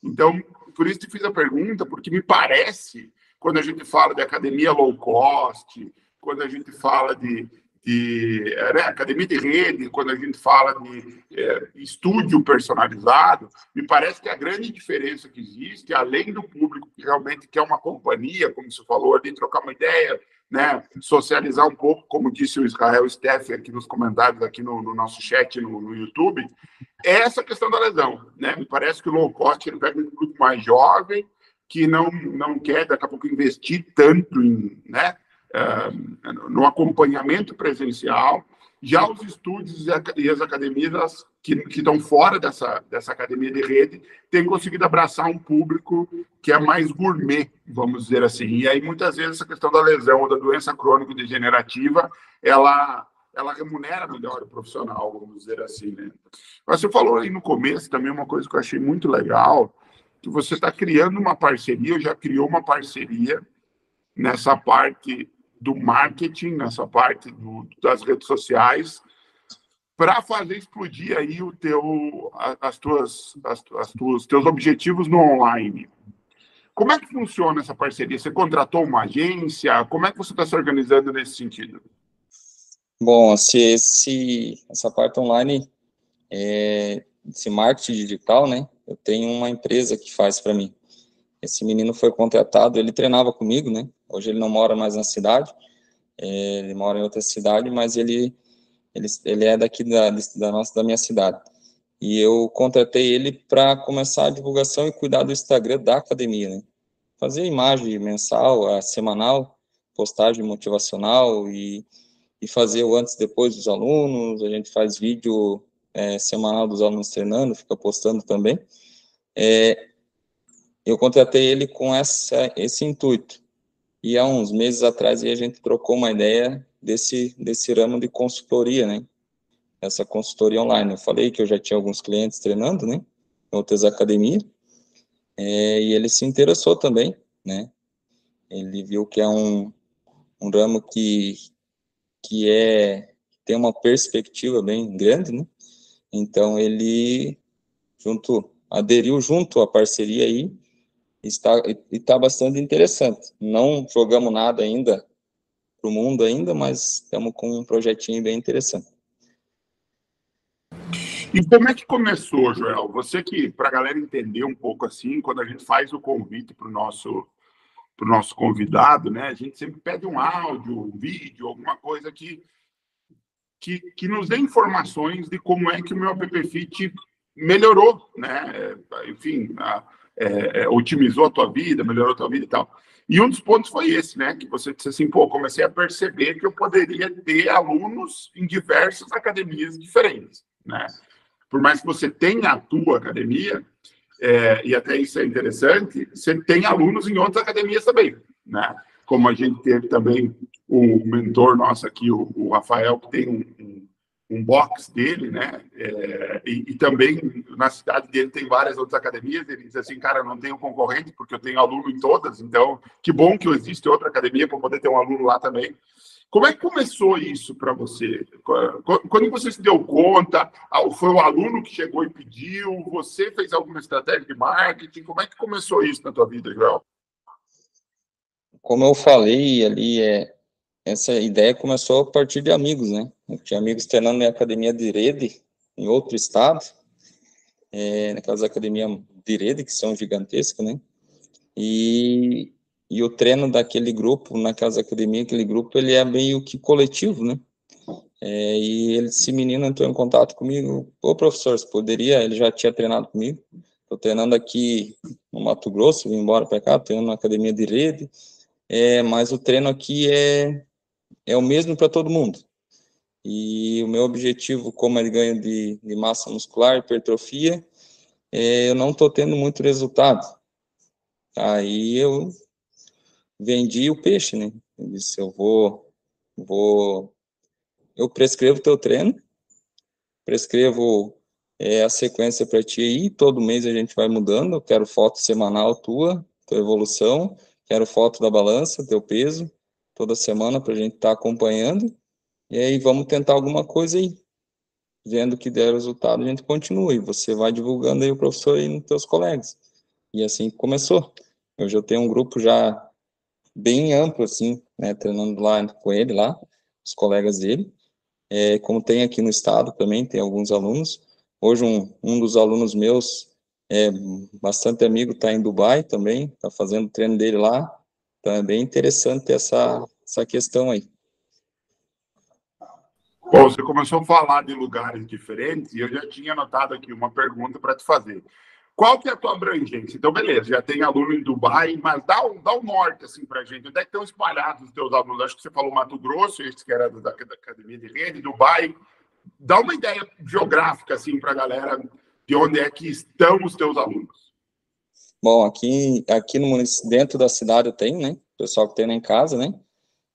Então, por isso te fiz a pergunta, porque me parece, quando a gente fala de academia low cost, quando a gente fala de, de né, academia de rede, quando a gente fala de é, estúdio personalizado, me parece que a grande diferença que existe, além do público que realmente quer uma companhia, como você falou ali, trocar uma ideia, né, socializar um pouco, como disse o Israel Steff aqui nos comentários, aqui no, no nosso chat no, no, YouTube, é essa questão da lesão. Né? Me parece que o low cost ele pega um grupo mais jovem, que não, não quer, daqui a pouco, investir tanto em, né, no acompanhamento presencial. Já os estúdios e as academias que, que estão fora dessa, dessa academia de rede têm conseguido abraçar um público que é mais gourmet, vamos dizer assim. E aí, muitas vezes, essa questão da lesão ou da doença crônica degenerativa, ela, ela remunera melhor o profissional, vamos dizer assim. Né? Mas você falou aí no começo também uma coisa que eu achei muito legal, que você está criando uma parceria, já criou uma parceria nessa parte do marketing, nessa parte do, das redes sociais, para fazer explodir aí o teu, as tuas, as, as tuas, teus objetivos no online. Como é que funciona essa parceria? Você contratou uma agência? Como é que você está se organizando nesse sentido? Bom, se esse, essa parte online, é, esse marketing digital, né? Eu tenho uma empresa que faz para mim. Esse menino foi contratado, ele treinava comigo, né? Hoje ele não mora mais na cidade, é, ele mora em outra cidade, mas ele ele, ele é daqui da, da nossa da minha cidade. E eu contratei ele para começar a divulgação e cuidar do Instagram da academia, né? Fazer imagem mensal, a semanal, postagem motivacional e, e fazer o antes e depois dos alunos. A gente faz vídeo é, semanal dos alunos treinando, fica postando também. É, eu contratei ele com essa, esse intuito. E há uns meses atrás a gente trocou uma ideia desse, desse ramo de consultoria, né? Essa consultoria online. Eu falei que eu já tinha alguns clientes treinando, né? Em outras academias. É, e ele se interessou também, né? Ele viu que é um, um ramo que, que é, tem uma perspectiva bem grande, né? Então, ele junto, aderiu junto à parceria aí, está, está bastante interessante. Não jogamos nada ainda para o mundo ainda, mas estamos com um projetinho bem interessante. E como é que começou, Joel? Você que, para a galera entender um pouco assim, quando a gente faz o convite para o nosso, pro nosso convidado, né, a gente sempre pede um áudio, um vídeo, alguma coisa que, que, que nos dê informações de como é que o meu app Fit melhorou, né? Enfim, a, é, é, otimizou a tua vida, melhorou a tua vida e tal. E um dos pontos foi esse, né? Que você disse assim, pô, comecei a perceber que eu poderia ter alunos em diversas academias diferentes, né? Por mais que você tenha a tua academia, é, e até isso é interessante, você tem alunos em outras academias também, né? Como a gente teve também o mentor nosso aqui, o, o Rafael, que tem um, um um box dele, né? É, e, e, também na cidade dele tem várias outras academias. Ele diz assim, cara, não tenho concorrente porque eu tenho aluno em todas. Então, que bom que existe outra academia para poder ter um aluno lá também. Como é que começou isso para você? Quando você se deu conta, foi o aluno que chegou e pediu? Você fez alguma estratégia de marketing? Como é que começou isso na tua vida, Joel? Como eu falei ali, é, essa ideia começou a partir de amigos, né? Eu tinha amigos treinando em academia de rede, em outro estado, é, naquelas academias de rede que são gigantescas, né? E, e o treino daquele grupo, naquelas academias, aquele grupo, ele é meio que coletivo, né? É, e ele, esse menino entrou em contato comigo, ô professor, você poderia, ele já tinha treinado comigo, estou treinando aqui no Mato Grosso, vim embora para cá, treinando na academia de rede, é, mas o treino aqui é é o mesmo para todo mundo. E o meu objetivo, como ele ganho de, de massa muscular, hipertrofia, é, eu não estou tendo muito resultado. Aí eu vendi o peixe, né? Eu disse, eu vou, vou, eu prescrevo teu treino, prescrevo é, a sequência para ti aí, todo mês a gente vai mudando, eu quero foto semanal tua, tua evolução, quero foto da balança, teu peso, toda semana para a gente estar tá acompanhando. E aí vamos tentar alguma coisa aí. Vendo que der resultado, a gente continua. E você vai divulgando aí o professor aí nos teus colegas. E assim começou. Eu já tenho um grupo já bem amplo, assim, né, treinando lá com ele lá, os colegas dele. É, como tem aqui no estado também, tem alguns alunos. Hoje um, um dos alunos meus é bastante amigo, está em Dubai também, está fazendo o treino dele lá. Então é bem interessante essa, essa questão aí. Bom, você começou a falar de lugares diferentes e eu já tinha anotado aqui uma pergunta para te fazer. Qual que é a tua abrangência? Então, beleza, já tem aluno em Dubai, mas dá o, dá o norte, assim, para a gente. Onde é que estão espalhados os teus alunos? Acho que você falou Mato Grosso, esse que era da, da Academia de Rede, Dubai. Dá uma ideia geográfica, assim, para a galera de onde é que estão os teus alunos. Bom, aqui, aqui no dentro da cidade eu tenho, né? O pessoal que treina em casa, né?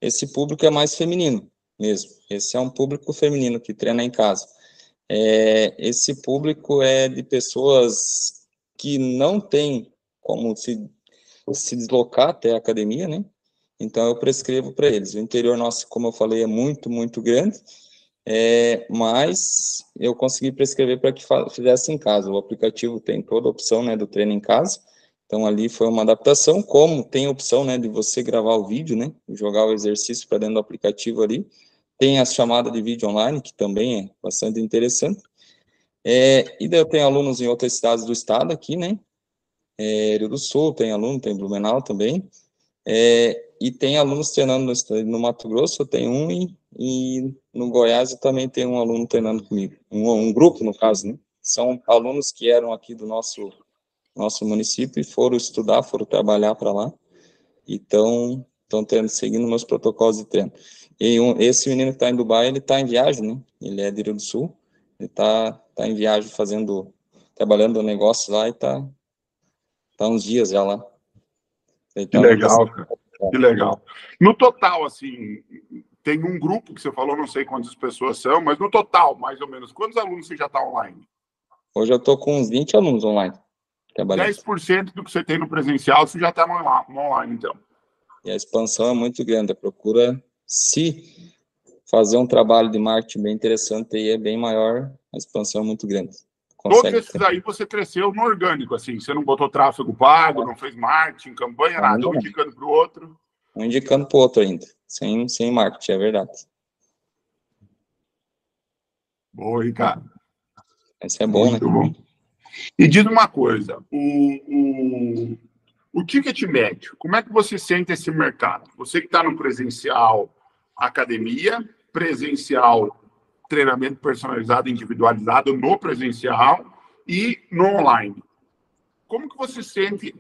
Esse público é mais feminino mesmo. Esse é um público feminino que treina em casa. É, esse público é de pessoas que não têm como se, se deslocar até a academia, né? Então eu prescrevo para eles. O interior nosso, como eu falei, é muito, muito grande é, mas eu consegui prescrever para que fizesse em casa. O aplicativo tem toda a opção né, do treino em casa, então ali foi uma adaptação, como tem a opção né, de você gravar o vídeo, né, jogar o exercício para dentro do aplicativo ali. Tem a chamada de vídeo online, que também é bastante interessante. É, e daí eu tenho alunos em outras cidades do estado aqui, né? É, Rio do Sul tem aluno, tem Blumenau também. É, e tem alunos treinando no, no Mato Grosso, eu tenho um, e, e no Goiás eu também tenho um aluno treinando comigo. Um, um grupo, no caso, né? São alunos que eram aqui do nosso, nosso município e foram estudar, foram trabalhar para lá. Então, estão seguindo meus protocolos de treino. E um, esse menino que está em Dubai, ele está em viagem, né? Ele é de Rio do Sul. Ele está tá em viagem fazendo, trabalhando negócio lá e está tá uns dias já lá. Tá que legal, cara. Que legal. No total, assim, tem um grupo que você falou, não sei quantas pessoas são, mas no total, mais ou menos, quantos alunos você já está online? Hoje eu estou com uns 20 alunos online. 10% do que você tem no presencial, você já está no online, então. E a expansão é muito grande, a procura, se fazer um trabalho de marketing bem interessante, aí é bem maior, a expansão é muito grande. Todos esses aí você cresceu no orgânico, assim, você não botou tráfego pago, não fez marketing, campanha, nada, um indicando para o outro. Um indicando para o outro ainda, sem, sem marketing, é verdade. Boa, Ricardo. Esse é bom, Muito né? Bom. E diz uma coisa, o, o, o ticket médio, como é que você sente esse mercado? Você que está no presencial academia, presencial treinamento personalizado, individualizado no presencial e no online. Como que você sente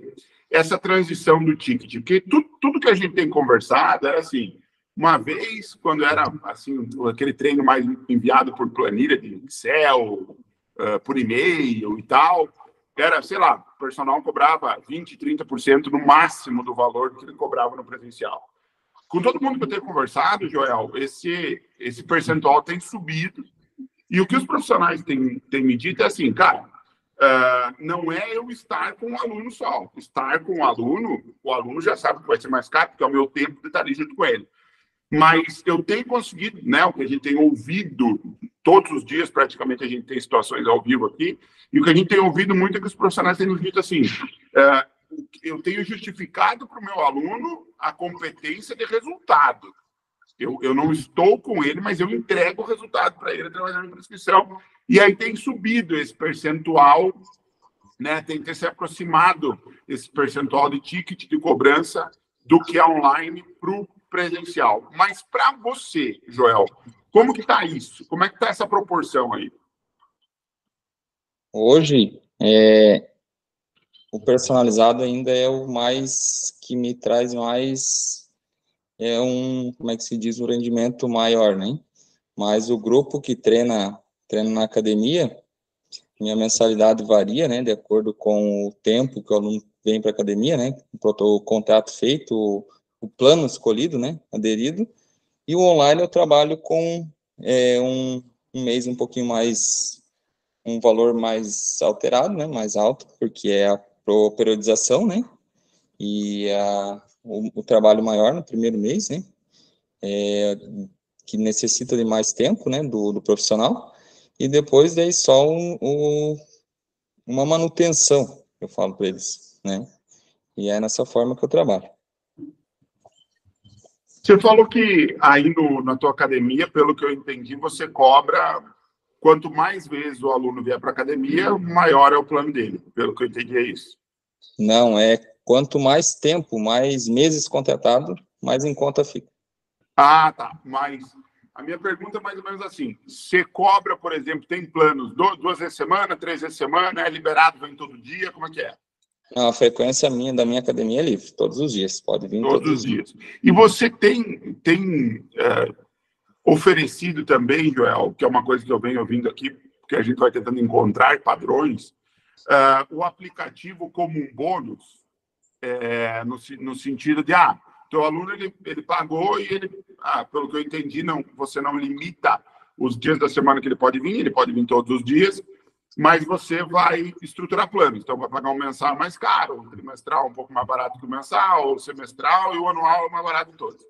essa transição do ticket? Porque tudo, tudo que a gente tem conversado é assim, uma vez, quando era assim aquele treino mais enviado por planilha de Excel, uh, por e-mail e tal, era, sei lá, o personal cobrava 20, 30% no máximo do valor que ele cobrava no presencial. Com todo mundo que eu tenho conversado, Joel, esse, esse percentual tem subido. E o que os profissionais têm, têm me dito é assim, cara, uh, não é eu estar com o aluno só. Estar com o aluno, o aluno já sabe que vai ser mais caro, porque é o meu tempo de estar ali junto com ele. Mas eu tenho conseguido, né, o que a gente tem ouvido todos os dias, praticamente a gente tem situações ao vivo aqui, e o que a gente tem ouvido muito é que os profissionais têm nos dito assim, uh, eu tenho justificado para o meu aluno a competência de resultado. Eu, eu não estou com ele, mas eu entrego o resultado para ele através da minha prescrição. E aí tem subido esse percentual, né? tem ter se aproximado esse percentual de ticket de cobrança do que é online para o presencial. Mas para você, Joel, como que está isso? Como é que está essa proporção aí? Hoje, é, o personalizado ainda é o mais que me traz mais é um como é que se diz um rendimento maior, né? Mas o grupo que treina treina na academia, minha mensalidade varia, né, de acordo com o tempo que o aluno vem para a academia, né, o contrato feito, o, plano escolhido, né, aderido, e o online eu trabalho com é, um, um mês um pouquinho mais, um valor mais alterado, né, mais alto, porque é a periodização, né? E a, o, o, trabalho maior no primeiro mês, né? É, que necessita de mais tempo, né? Do, do profissional. E depois daí só um, um, uma manutenção, eu falo para eles, né? E é nessa forma que eu trabalho. Você falou que aí no, na tua academia, pelo que eu entendi, você cobra quanto mais vezes o aluno vier para a academia, maior é o plano dele. Pelo que eu entendi, é isso. Não, é quanto mais tempo, mais meses contratado, mais em conta fica. Ah, tá. Mas a minha pergunta é mais ou menos assim: você cobra, por exemplo, tem planos duas vezes semana, três vezes semana, é liberado, vem todo dia, como é que é? Não, a frequência minha da minha academia é livre, todos os dias, pode vir todos, todos os dias. dias. E você tem, tem é, oferecido também, Joel, que é uma coisa que eu venho ouvindo aqui, porque a gente vai tentando encontrar padrões, uh, o aplicativo como um bônus, é, no, no sentido de, ah, teu aluno ele, ele pagou e ele, ah, pelo que eu entendi, não, você não limita os dias da semana que ele pode vir, ele pode vir todos os dias, mas você vai estruturar planos. Então, vai pagar um mensal mais caro, um trimestral um pouco mais barato que o mensal, o semestral e o anual é mais barato de todos.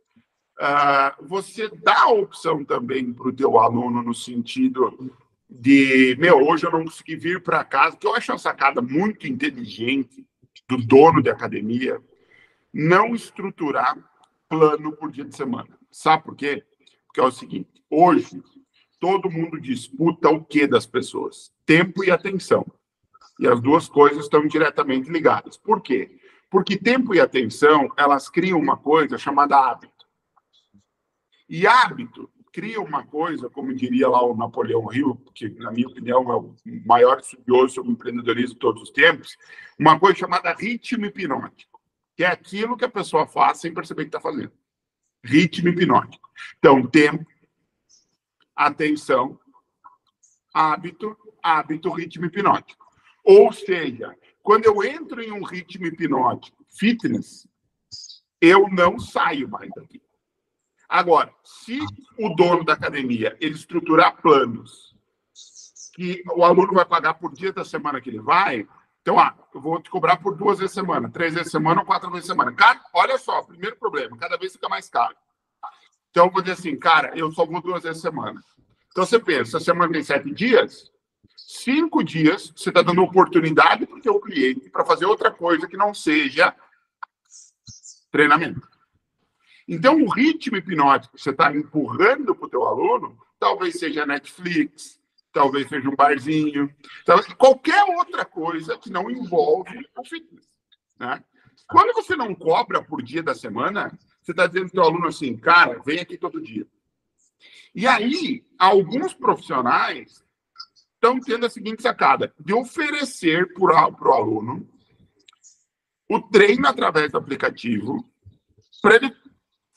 Uh, você dá a opção também para o teu aluno no sentido de, meu, hoje eu não consegui vir para casa, que eu acho uma sacada muito inteligente do dono de academia, não estruturar plano por dia de semana. Sabe por quê? Porque é o seguinte, hoje todo mundo disputa o que das pessoas? Tempo e atenção. E as duas coisas estão diretamente ligadas. Por quê? Porque tempo e atenção, elas criam uma coisa chamada hábito. E hábito cria uma coisa, como diria lá o Napoleão Hill, que, na minha opinião, é o maior estudioso sobre empreendedorismo de todos os tempos, uma coisa chamada ritmo hipnótico, que é aquilo que a pessoa faz sem perceber que está fazendo. Ritmo hipnótico. Então, tempo, atenção, hábito, hábito, ritmo hipnótico. Ou seja, quando eu entro em um ritmo hipnótico, fitness, eu não saio mais daqui. Agora, se o dono da academia ele estruturar planos que o aluno vai pagar por dia da semana que ele vai, Então, ah, eu vou te cobrar por duas vezes a semana, três vezes a semana ou quatro vezes a semana. Cada, olha só, primeiro problema, cada vez fica mais caro. Então, eu vou dizer assim, cara, eu só vou duas vezes a semana. Então, você pensa, a semana tem sete dias, cinco dias você está dando oportunidade para o seu cliente para fazer outra coisa que não seja treinamento. Então, o ritmo hipnótico que você está empurrando para o teu aluno, talvez seja Netflix, talvez seja um barzinho, talvez qualquer outra coisa que não envolve o fitness. Né? Quando você não cobra por dia da semana, você está dizendo para o aluno assim, cara, vem aqui todo dia. E aí, alguns profissionais estão tendo a seguinte sacada, de oferecer para o aluno o treino através do aplicativo para ele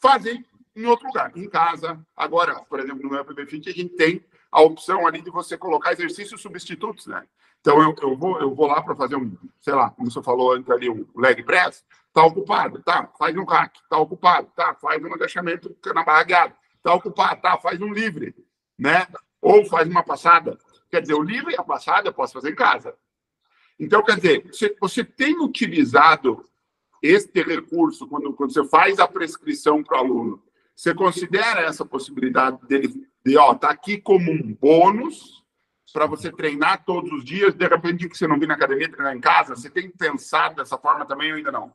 fazer em outro lugar, em casa. Agora, por exemplo, no meu PBFit, a gente tem a opção ali de você colocar exercícios substitutos, né? Então, eu, eu, vou, eu vou lá para fazer um, sei lá, como você falou antes ali, um leg press, tá ocupado, tá, faz um hack, tá ocupado, tá, faz um agachamento na barragueada, tá ocupado, tá, faz um livre, né? Ou faz uma passada. Quer dizer, o livre e a passada eu posso fazer em casa. Então, quer dizer, você, você tem utilizado este recurso quando, quando você faz a prescrição para o aluno você considera essa possibilidade dele de, ó, tá aqui como um bônus para você treinar todos os dias, de repente que você não vir na academia, treinar em casa? Você tem pensado dessa forma também ou ainda não?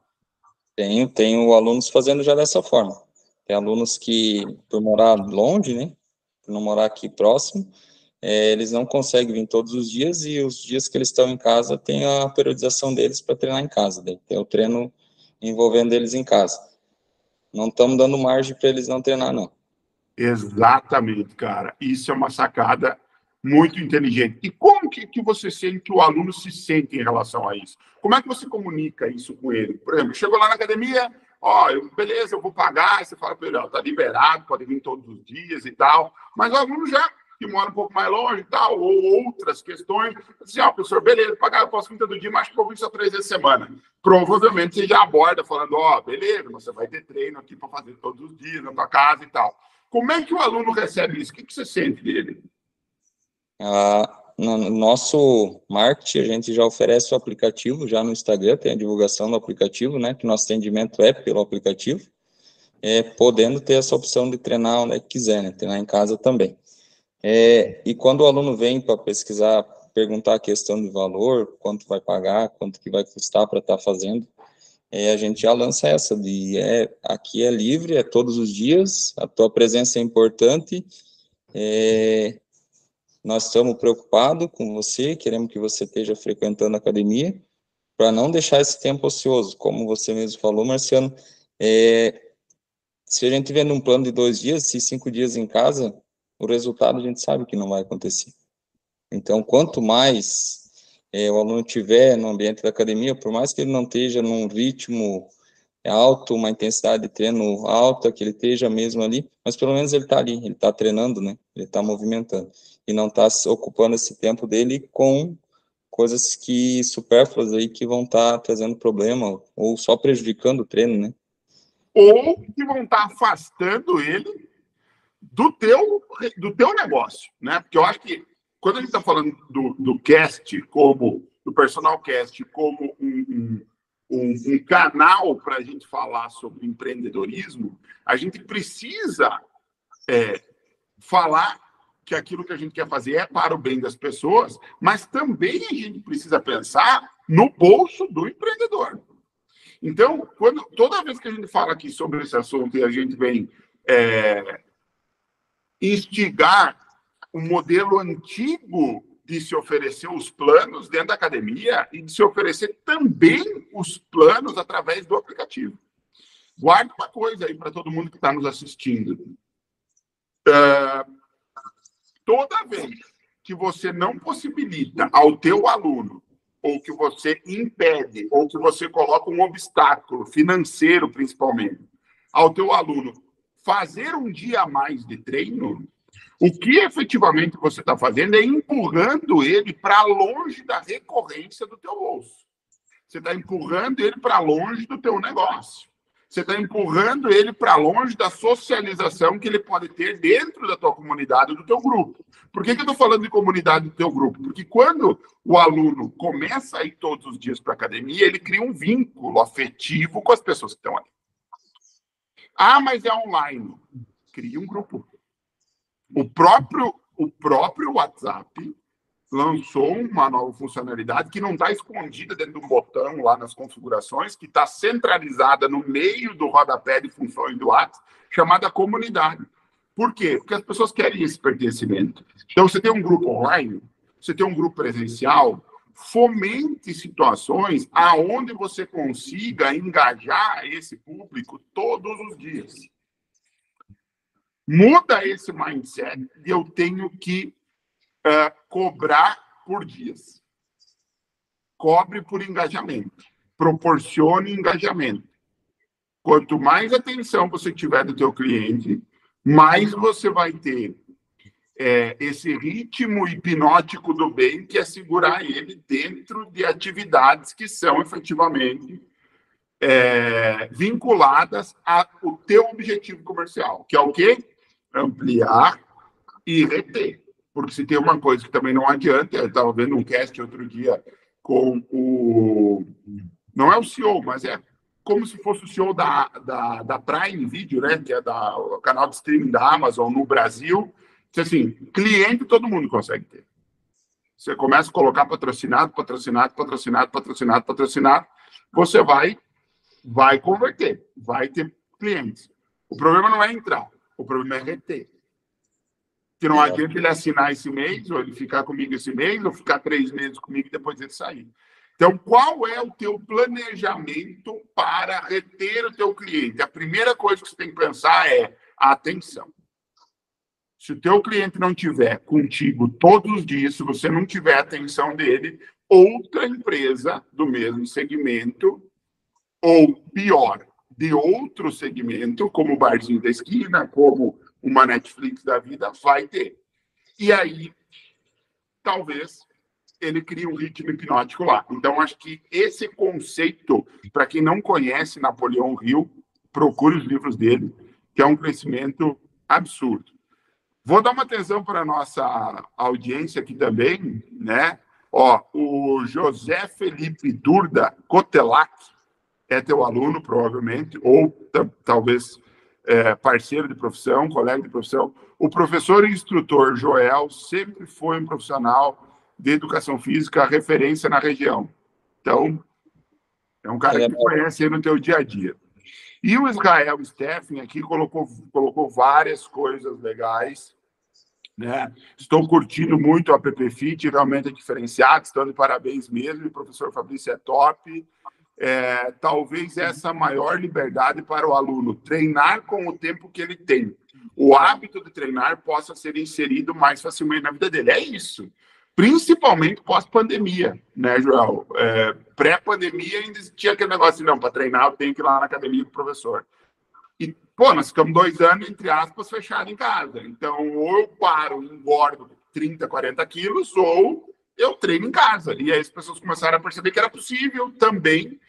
Tenho, tenho alunos fazendo já dessa forma. Tem alunos que, por morar longe, né, por não morar aqui próximo, é, eles não conseguem vir todos os dias e os dias que eles estão em casa tem a periodização deles para treinar em casa. Daí tem o treino envolvendo eles em casa não estamos dando margem para eles não treinar, não. Exatamente, cara. Isso é uma sacada muito inteligente. E como que, que você sente que o aluno se sente em relação a isso? Como é que você comunica isso com ele? Por exemplo, chegou lá na academia, ó, beleza, eu vou pagar, você fala para ele, ó, tá liberado, pode vir todos os dias e tal, mas o aluno já que mora um pouco mais longe e tal, ou outras questões. Assim, ah, professor, beleza, pagar eu posso vir todo dia, mas que vir só três vezes a semana. Provavelmente você já aborda falando, ó, oh, beleza, você vai ter treino aqui para fazer todos os dias na tua casa e tal. Como é que o aluno recebe isso? O que, que você sente dele? Ah, no nosso marketing, a gente já oferece o aplicativo, já no Instagram, tem a divulgação do aplicativo, né, que nosso atendimento é pelo aplicativo, é, podendo ter essa opção de treinar onde quiser, né, treinar em casa também. É, e quando o aluno vem para pesquisar, perguntar a questão de valor, quanto vai pagar, quanto que vai custar para estar tá fazendo, é, a gente já lança essa de é, aqui é livre, é todos os dias, a tua presença é importante, é, nós estamos preocupados com você, queremos que você esteja frequentando a academia, para não deixar esse tempo ocioso, como você mesmo falou, Marciano, é, se a gente vê num plano de dois dias, se cinco dias em casa, o resultado a gente sabe que não vai acontecer. Então, quanto mais é, o aluno tiver no ambiente da academia, por mais que ele não esteja num ritmo alto, uma intensidade de treino alta, que ele esteja mesmo ali, mas pelo menos ele está ali, ele está treinando, né? Ele está movimentando e não está ocupando esse tempo dele com coisas que supérfluas aí que vão estar tá trazendo problema ou só prejudicando o treino, né? Ou que vão estar tá afastando ele do teu, do teu negócio, né? Porque eu acho que quando a gente está falando do, do cast como do personal cast como um, um, um canal para a gente falar sobre empreendedorismo, a gente precisa é, falar que aquilo que a gente quer fazer é para o bem das pessoas, mas também a gente precisa pensar no bolso do empreendedor. Então, quando toda vez que a gente fala aqui sobre esse assunto e a gente vem é, instigar o um modelo antigo de se oferecer os planos dentro da academia e de se oferecer também os planos através do aplicativo. Guarde uma coisa aí para todo mundo que está nos assistindo. Uh, toda vez que você não possibilita ao teu aluno, ou que você impede, ou que você coloca um obstáculo financeiro, principalmente, ao teu aluno fazer um dia a mais de treino, o que efetivamente você está fazendo é empurrando ele para longe da recorrência do teu bolso. Você está empurrando ele para longe do teu negócio. você está empurrando ele para longe da socialização que ele pode ter dentro da tua comunidade, do teu grupo. Por que, que eu estou falando de comunidade do teu grupo? Porque quando o aluno começa a ir todos os dias para a academia, ele cria um vínculo afetivo com as pessoas que estão ali. Ah, mas é online. Cria um grupo. O próprio, o próprio WhatsApp lançou uma nova funcionalidade que não está escondida dentro de um botão lá nas configurações, que está centralizada no meio do rodapé de funções do WhatsApp, chamada comunidade. Por quê? Porque as pessoas querem esse pertencimento. Então, você tem um grupo online, você tem um grupo presencial, fomente situações aonde você consiga engajar esse público todos os dias. Muda esse mindset de eu tenho que uh, cobrar por dias. Cobre por engajamento. Proporcione engajamento. Quanto mais atenção você tiver do teu cliente, mais você vai ter é, esse ritmo hipnótico do bem que é segurar ele dentro de atividades que são efetivamente é, vinculadas ao teu objetivo comercial, que é o quê? Ampliar e reter. Porque se tem uma coisa que também não adianta, eu estava vendo um cast outro dia com o. Não é o CEO, mas é como se fosse o CEO da, da, da Prime Video, né? Que é o canal de streaming da Amazon no Brasil. Assim, cliente todo mundo consegue ter. Você começa a colocar patrocinado, patrocinado, patrocinado, patrocinado, patrocinado, você vai, vai converter, vai ter clientes. O problema não é entrar, o problema é reter que não adianta ele assinar esse mês, ou ele ficar comigo esse mês, ou ficar três meses comigo e depois ele sair. Então, qual é o teu planejamento para reter o teu cliente? A primeira coisa que você tem que pensar é a atenção. Se o teu cliente não tiver contigo todos os dias, se você não tiver a atenção dele, outra empresa do mesmo segmento, ou pior, de outro segmento, como o barzinho da esquina, como uma Netflix da vida vai ter. E aí, talvez ele crie um ritmo hipnótico lá. Então, acho que esse conceito, para quem não conhece Napoleão Hill, procure os livros dele, que é um crescimento absurdo. Vou dar uma atenção para a nossa audiência aqui também, né? Ó, o José Felipe Durda Cotelac é teu aluno, provavelmente, ou talvez é, parceiro de profissão, colega de profissão. O professor e instrutor Joel sempre foi um profissional de educação física referência na região. Então, é um cara que conhece aí no teu dia a dia. E o Israel Steffen aqui colocou, colocou várias coisas legais. Né? Estou curtindo muito o App Fit, realmente é diferenciado, estão de parabéns mesmo. O professor Fabrício é top é, talvez essa maior liberdade para o aluno treinar com o tempo que ele tem. O hábito de treinar possa ser inserido mais facilmente na vida dele. É isso. Principalmente pós-pandemia, né, Joel? É, Pré-pandemia ainda tinha aquele negócio de, não, para treinar eu tenho que ir lá na academia com o professor. E, pô, nós ficamos dois anos, entre aspas, fechados em casa. Então, ou eu paro, engordo 30, 40 quilos, ou eu treino em casa. E aí as pessoas começaram a perceber que era possível também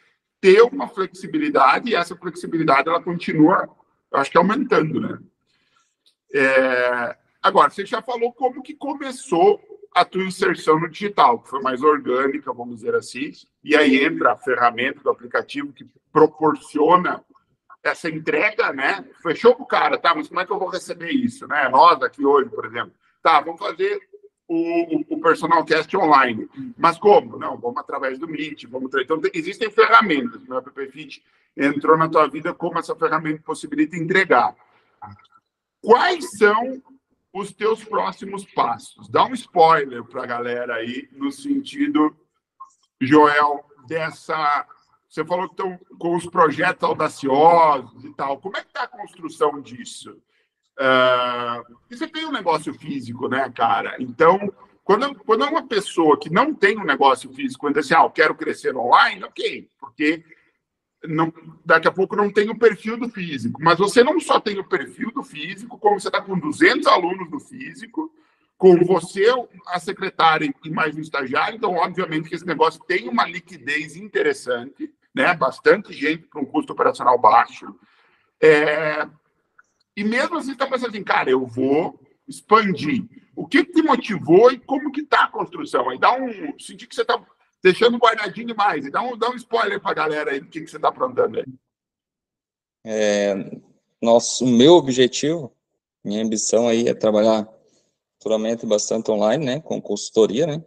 ter uma flexibilidade, e essa flexibilidade ela continua, eu acho que aumentando, né? É... Agora, você já falou como que começou a tua inserção no digital, que foi mais orgânica, vamos dizer assim, e aí entra a ferramenta do aplicativo que proporciona essa entrega, né? Fechou pro cara, tá? Mas como é que eu vou receber isso, né? Nós aqui hoje, por exemplo, tá? Vamos fazer o, o personal cast online. Mas como? Não, vamos através do Meet, vamos Então, existem ferramentas. O App Fit entrou na tua vida como essa ferramenta possibilita entregar. Quais são os teus próximos passos? Dá um spoiler para a galera aí, no sentido, Joel, dessa. Você falou que estão com os projetos audaciosos e tal. Como é que está a construção disso? Uh, e você tem um negócio físico, né, cara? Então, quando, quando é uma pessoa que não tem um negócio físico, quando diz assim, ah, eu quero crescer online, ok, porque não, daqui a pouco não tem o perfil do físico. Mas você não só tem o perfil do físico, como você está com 200 alunos no físico, com você, a secretária e mais um estagiário, então, obviamente, que esse negócio tem uma liquidez interessante, né? Bastante gente para um custo operacional baixo. É... E mesmo assim, está pensando assim, cara, eu vou expandir. O que, te motivou e como que está a construção? Aí dá um. Senti que você está deixando guardadinho demais. Dá um, dá um spoiler para a galera aí do que, que você está aprontando aí. É, nosso, meu objetivo, minha ambição aí é trabalhar futuramente bastante online, né, com consultoria, né.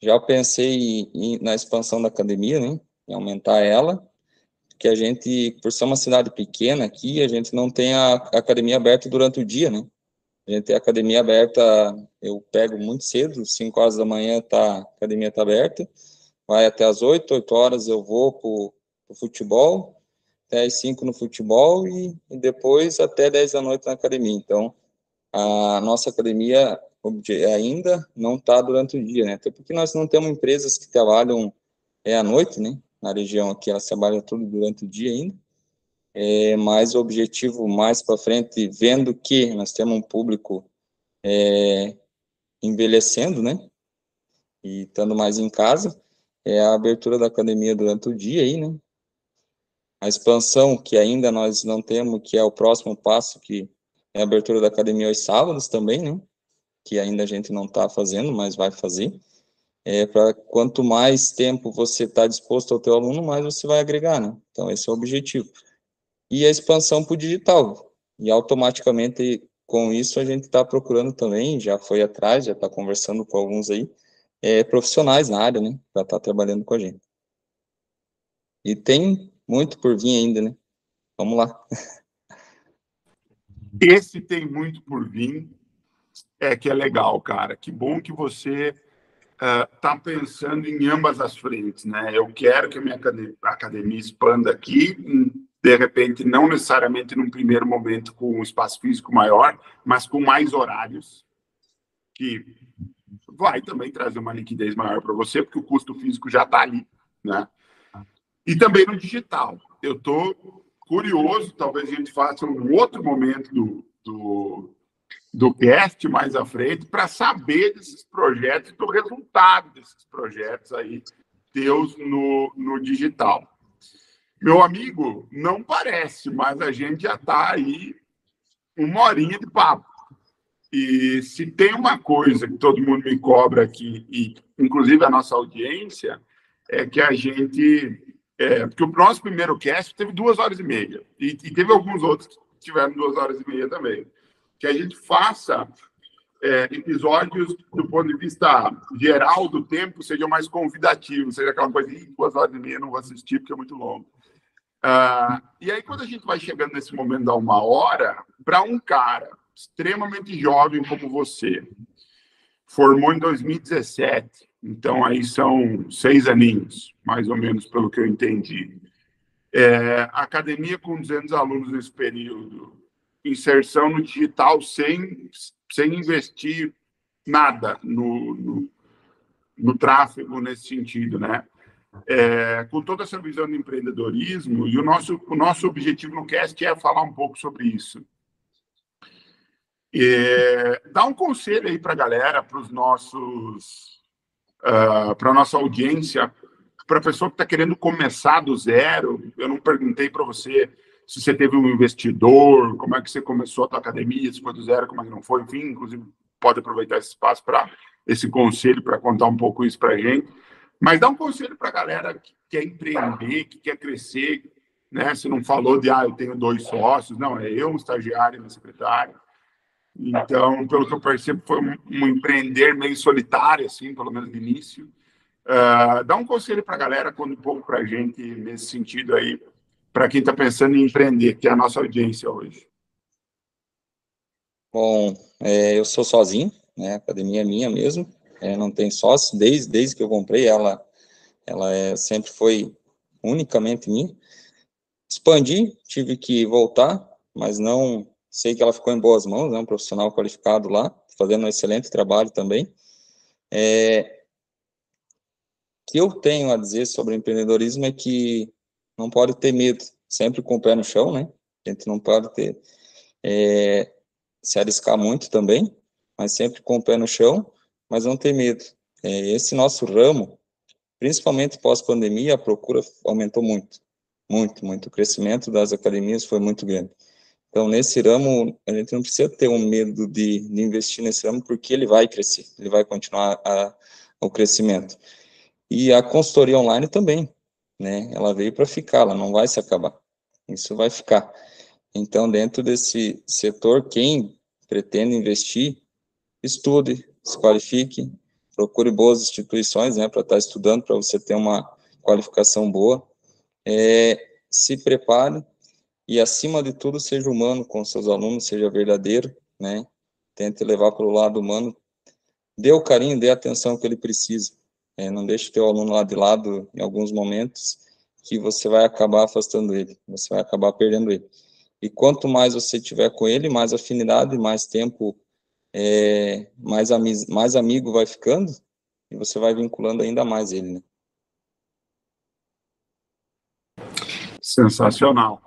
Já pensei em, na expansão da academia, né, em aumentar ela, que a gente, por ser uma cidade pequena aqui, a gente não tem a academia aberta durante o dia, né. A gente tem a academia aberta, eu pego muito cedo, 5 horas da manhã tá, a academia tá aberta, vai até as 8, 8 horas eu vou pro, pro futebol, até as 5 no futebol e, e, depois até 10 da noite na academia. Então, a nossa academia ainda não está durante o dia, né? Até porque nós não temos empresas que trabalham é, à noite, né? Na região aqui, elas trabalham tudo durante o dia ainda. É, mas o objetivo mais para frente, vendo que nós temos um público é, envelhecendo, né? E estando mais em casa, é a abertura da academia durante o dia aí, né? A expansão que ainda nós não temos, que é o próximo passo, que é a abertura da academia aos sábados também, né? Que ainda a gente não está fazendo, mas vai fazer. É para quanto mais tempo você está disposto ao teu aluno, mais você vai agregar, né? Então esse é o objetivo. E a expansão para o digital. E automaticamente com isso a gente está procurando também, já foi atrás, já está conversando com alguns aí, é, profissionais na área, né? Para estar tá trabalhando com a gente. E tem muito por vir ainda, né? Vamos lá. Esse tem muito por vir, é que é legal, cara. Que bom que você está uh, pensando em ambas as frentes, né? Eu quero que a minha academia expanda aqui, de repente, não necessariamente num primeiro momento com um espaço físico maior, mas com mais horários, que vai também trazer uma liquidez maior para você, porque o custo físico já está ali, né? E também no digital. Eu estou curioso, talvez a gente faça um outro momento do, do, do cast mais à frente para saber desses projetos e do resultado desses projetos aí teus no, no digital. Meu amigo, não parece, mas a gente já está aí uma horinha de papo. E se tem uma coisa que todo mundo me cobra aqui, e inclusive a nossa audiência, é que a gente é, porque o nosso primeiro cast teve duas horas e meia. E, e, teve alguns outros que tiveram duas horas e meia também. Que a gente faça é, episódios do ponto de vista geral do tempo sejam mais convidativos, seja aquela coisa duas horas e meia não vou assistir porque é muito longo. Ah, e aí, quando a gente vai chegando nesse momento da uma hora, para um cara extremamente jovem como você, formou em 2017, então, aí são seis aninhos, mais ou menos, pelo que eu entendi. É, academia com 200 alunos nesse período. Inserção no digital sem, sem investir nada no, no, no tráfego nesse sentido, né? É, com toda essa visão de empreendedorismo, e o nosso, o nosso objetivo no CAST é falar um pouco sobre isso. É, dá um conselho aí para a galera, para os nossos uh, para a nossa audiência, para a pessoa que está querendo começar do zero. Eu não perguntei para você se você teve um investidor, como é que você começou a tua academia, se foi do zero, como é que não foi, enfim, inclusive pode aproveitar esse espaço para esse conselho, para contar um pouco isso para a gente. Mas dá um conselho para a galera que quer empreender, que quer crescer, né? Você não falou de, ah, eu tenho dois sócios, não, é eu, um estagiário uma secretária. Então, pelo que eu percebo, foi um, um empreender meio solitário, assim, pelo menos no início. Uh, dá um conselho para a galera, conta um pouco para a gente nesse sentido aí, para quem está pensando em empreender, que é a nossa audiência hoje. Bom, é, eu sou sozinho, né? A academia é minha mesmo, é, não tem sócio, desde, desde que eu comprei, ela, ela é, sempre foi unicamente minha. Expandi, tive que voltar, mas não sei que ela ficou em boas mãos, é né, um profissional qualificado lá, fazendo um excelente trabalho também. É, o que eu tenho a dizer sobre empreendedorismo é que não pode ter medo, sempre com o pé no chão, né? A gente não pode ter, é, se arriscar muito também, mas sempre com o pé no chão, mas não ter medo. É, esse nosso ramo, principalmente pós-pandemia, a procura aumentou muito, muito, muito. O crescimento das academias foi muito grande. Então, nesse ramo, a gente não precisa ter um medo de, de investir nesse ramo, porque ele vai crescer, ele vai continuar a, o crescimento. E a consultoria online também, né? Ela veio para ficar, ela não vai se acabar. Isso vai ficar. Então, dentro desse setor, quem pretende investir, estude, se qualifique, procure boas instituições, né, para estar tá estudando, para você ter uma qualificação boa, é, se prepare e, acima de tudo, seja humano com seus alunos, seja verdadeiro, né, tente levar para o lado humano, dê o carinho, dê a atenção que ele precisa, é, não deixe o teu aluno lá de lado em alguns momentos, que você vai acabar afastando ele, você vai acabar perdendo ele. E quanto mais você tiver com ele, mais afinidade, mais tempo, é, mais, mais amigo vai ficando, e você vai vinculando ainda mais ele, né? Sensacional.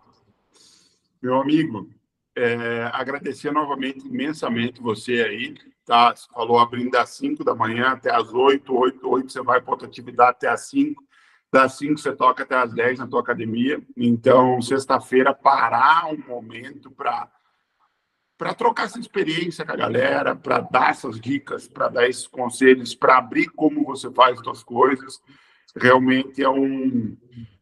Meu amigo, é, agradecer novamente imensamente você aí, tá? Você falou abrindo das 5 da manhã até as 8, 8, 8, você vai para outra atividade até as 5 das 5 você toca até as 10 na tua academia. Então, sexta-feira, parar um momento para para trocar essa experiência com a galera, para dar essas dicas, para dar esses conselhos, para abrir como você faz as suas coisas, realmente é um,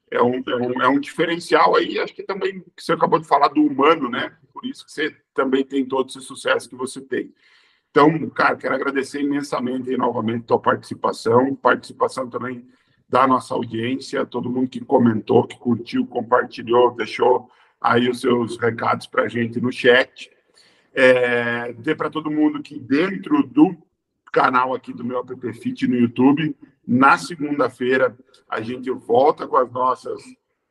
é um, é um, é um diferencial aí, acho que também você acabou de falar do humano, né? Por isso que você também tem todo esse sucesso que você tem. Então, cara, quero agradecer imensamente aí, novamente a tua participação, participação também da nossa audiência, todo mundo que comentou, que curtiu, compartilhou, deixou aí os seus recados para a gente no chat. É, dizer para todo mundo que dentro do canal aqui do meu app Fit no YouTube, na segunda-feira a gente volta com as nossas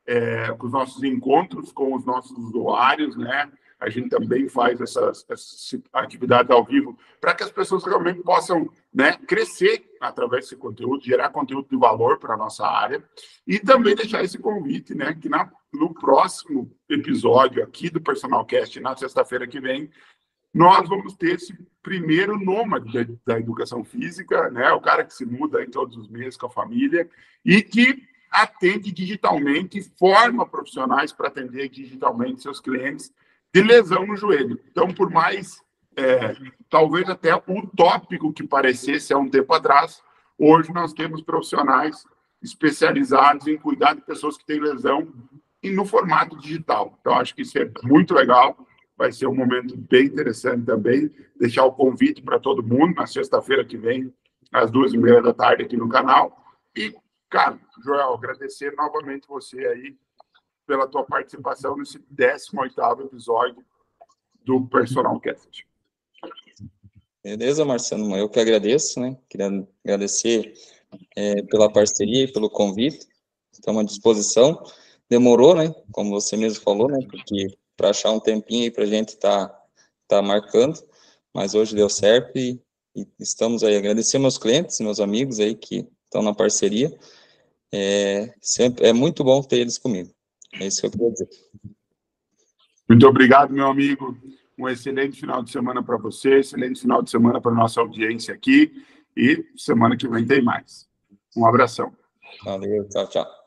é, com os nossos encontros com os nossos usuários, né? A gente também faz essas, essas atividades ao vivo para que as pessoas realmente possam né, crescer através desse conteúdo, gerar conteúdo de valor para a nossa área e também deixar esse convite, né, que na, no próximo episódio aqui do Personal Cast, na sexta-feira que vem, nós vamos ter esse primeiro nômade da, da, educação física, né, o cara que se muda em todos os meses com a família e que atende digitalmente, forma profissionais para atender digitalmente seus clientes de lesão no joelho. Então, por mais, é, talvez até utópico que parecesse há um tempo atrás, hoje nós temos profissionais especializados em cuidar de pessoas que têm lesão e no formato digital. Então, acho que isso é muito legal. Vai ser um momento bem interessante também. Deixar o convite para todo mundo na sexta-feira que vem, às duas e meia da tarde, aqui no canal. E, cara, Joel, agradecer novamente você aí pela tua participação nesse 18º episódio do Personal Cast. Beleza, Marcelo, eu que agradeço, né? Queria agradecer é, pela parceria e pelo convite. Estamos à disposição. Demorou, né? Como você mesmo falou, né? Porque para achar um tempinho aí para a gente estar tá, tá marcando, mas hoje deu certo e, e, estamos aí. Agradecer meus clientes, meus amigos aí que estão na parceria. É, sempre, é muito bom ter eles comigo. É isso que eu queria dizer. Muito obrigado, meu amigo. Um excelente final de semana para você, excelente final de semana para nossa audiência aqui. E semana que vem tem mais. Um abração. Valeu, tchau, tchau.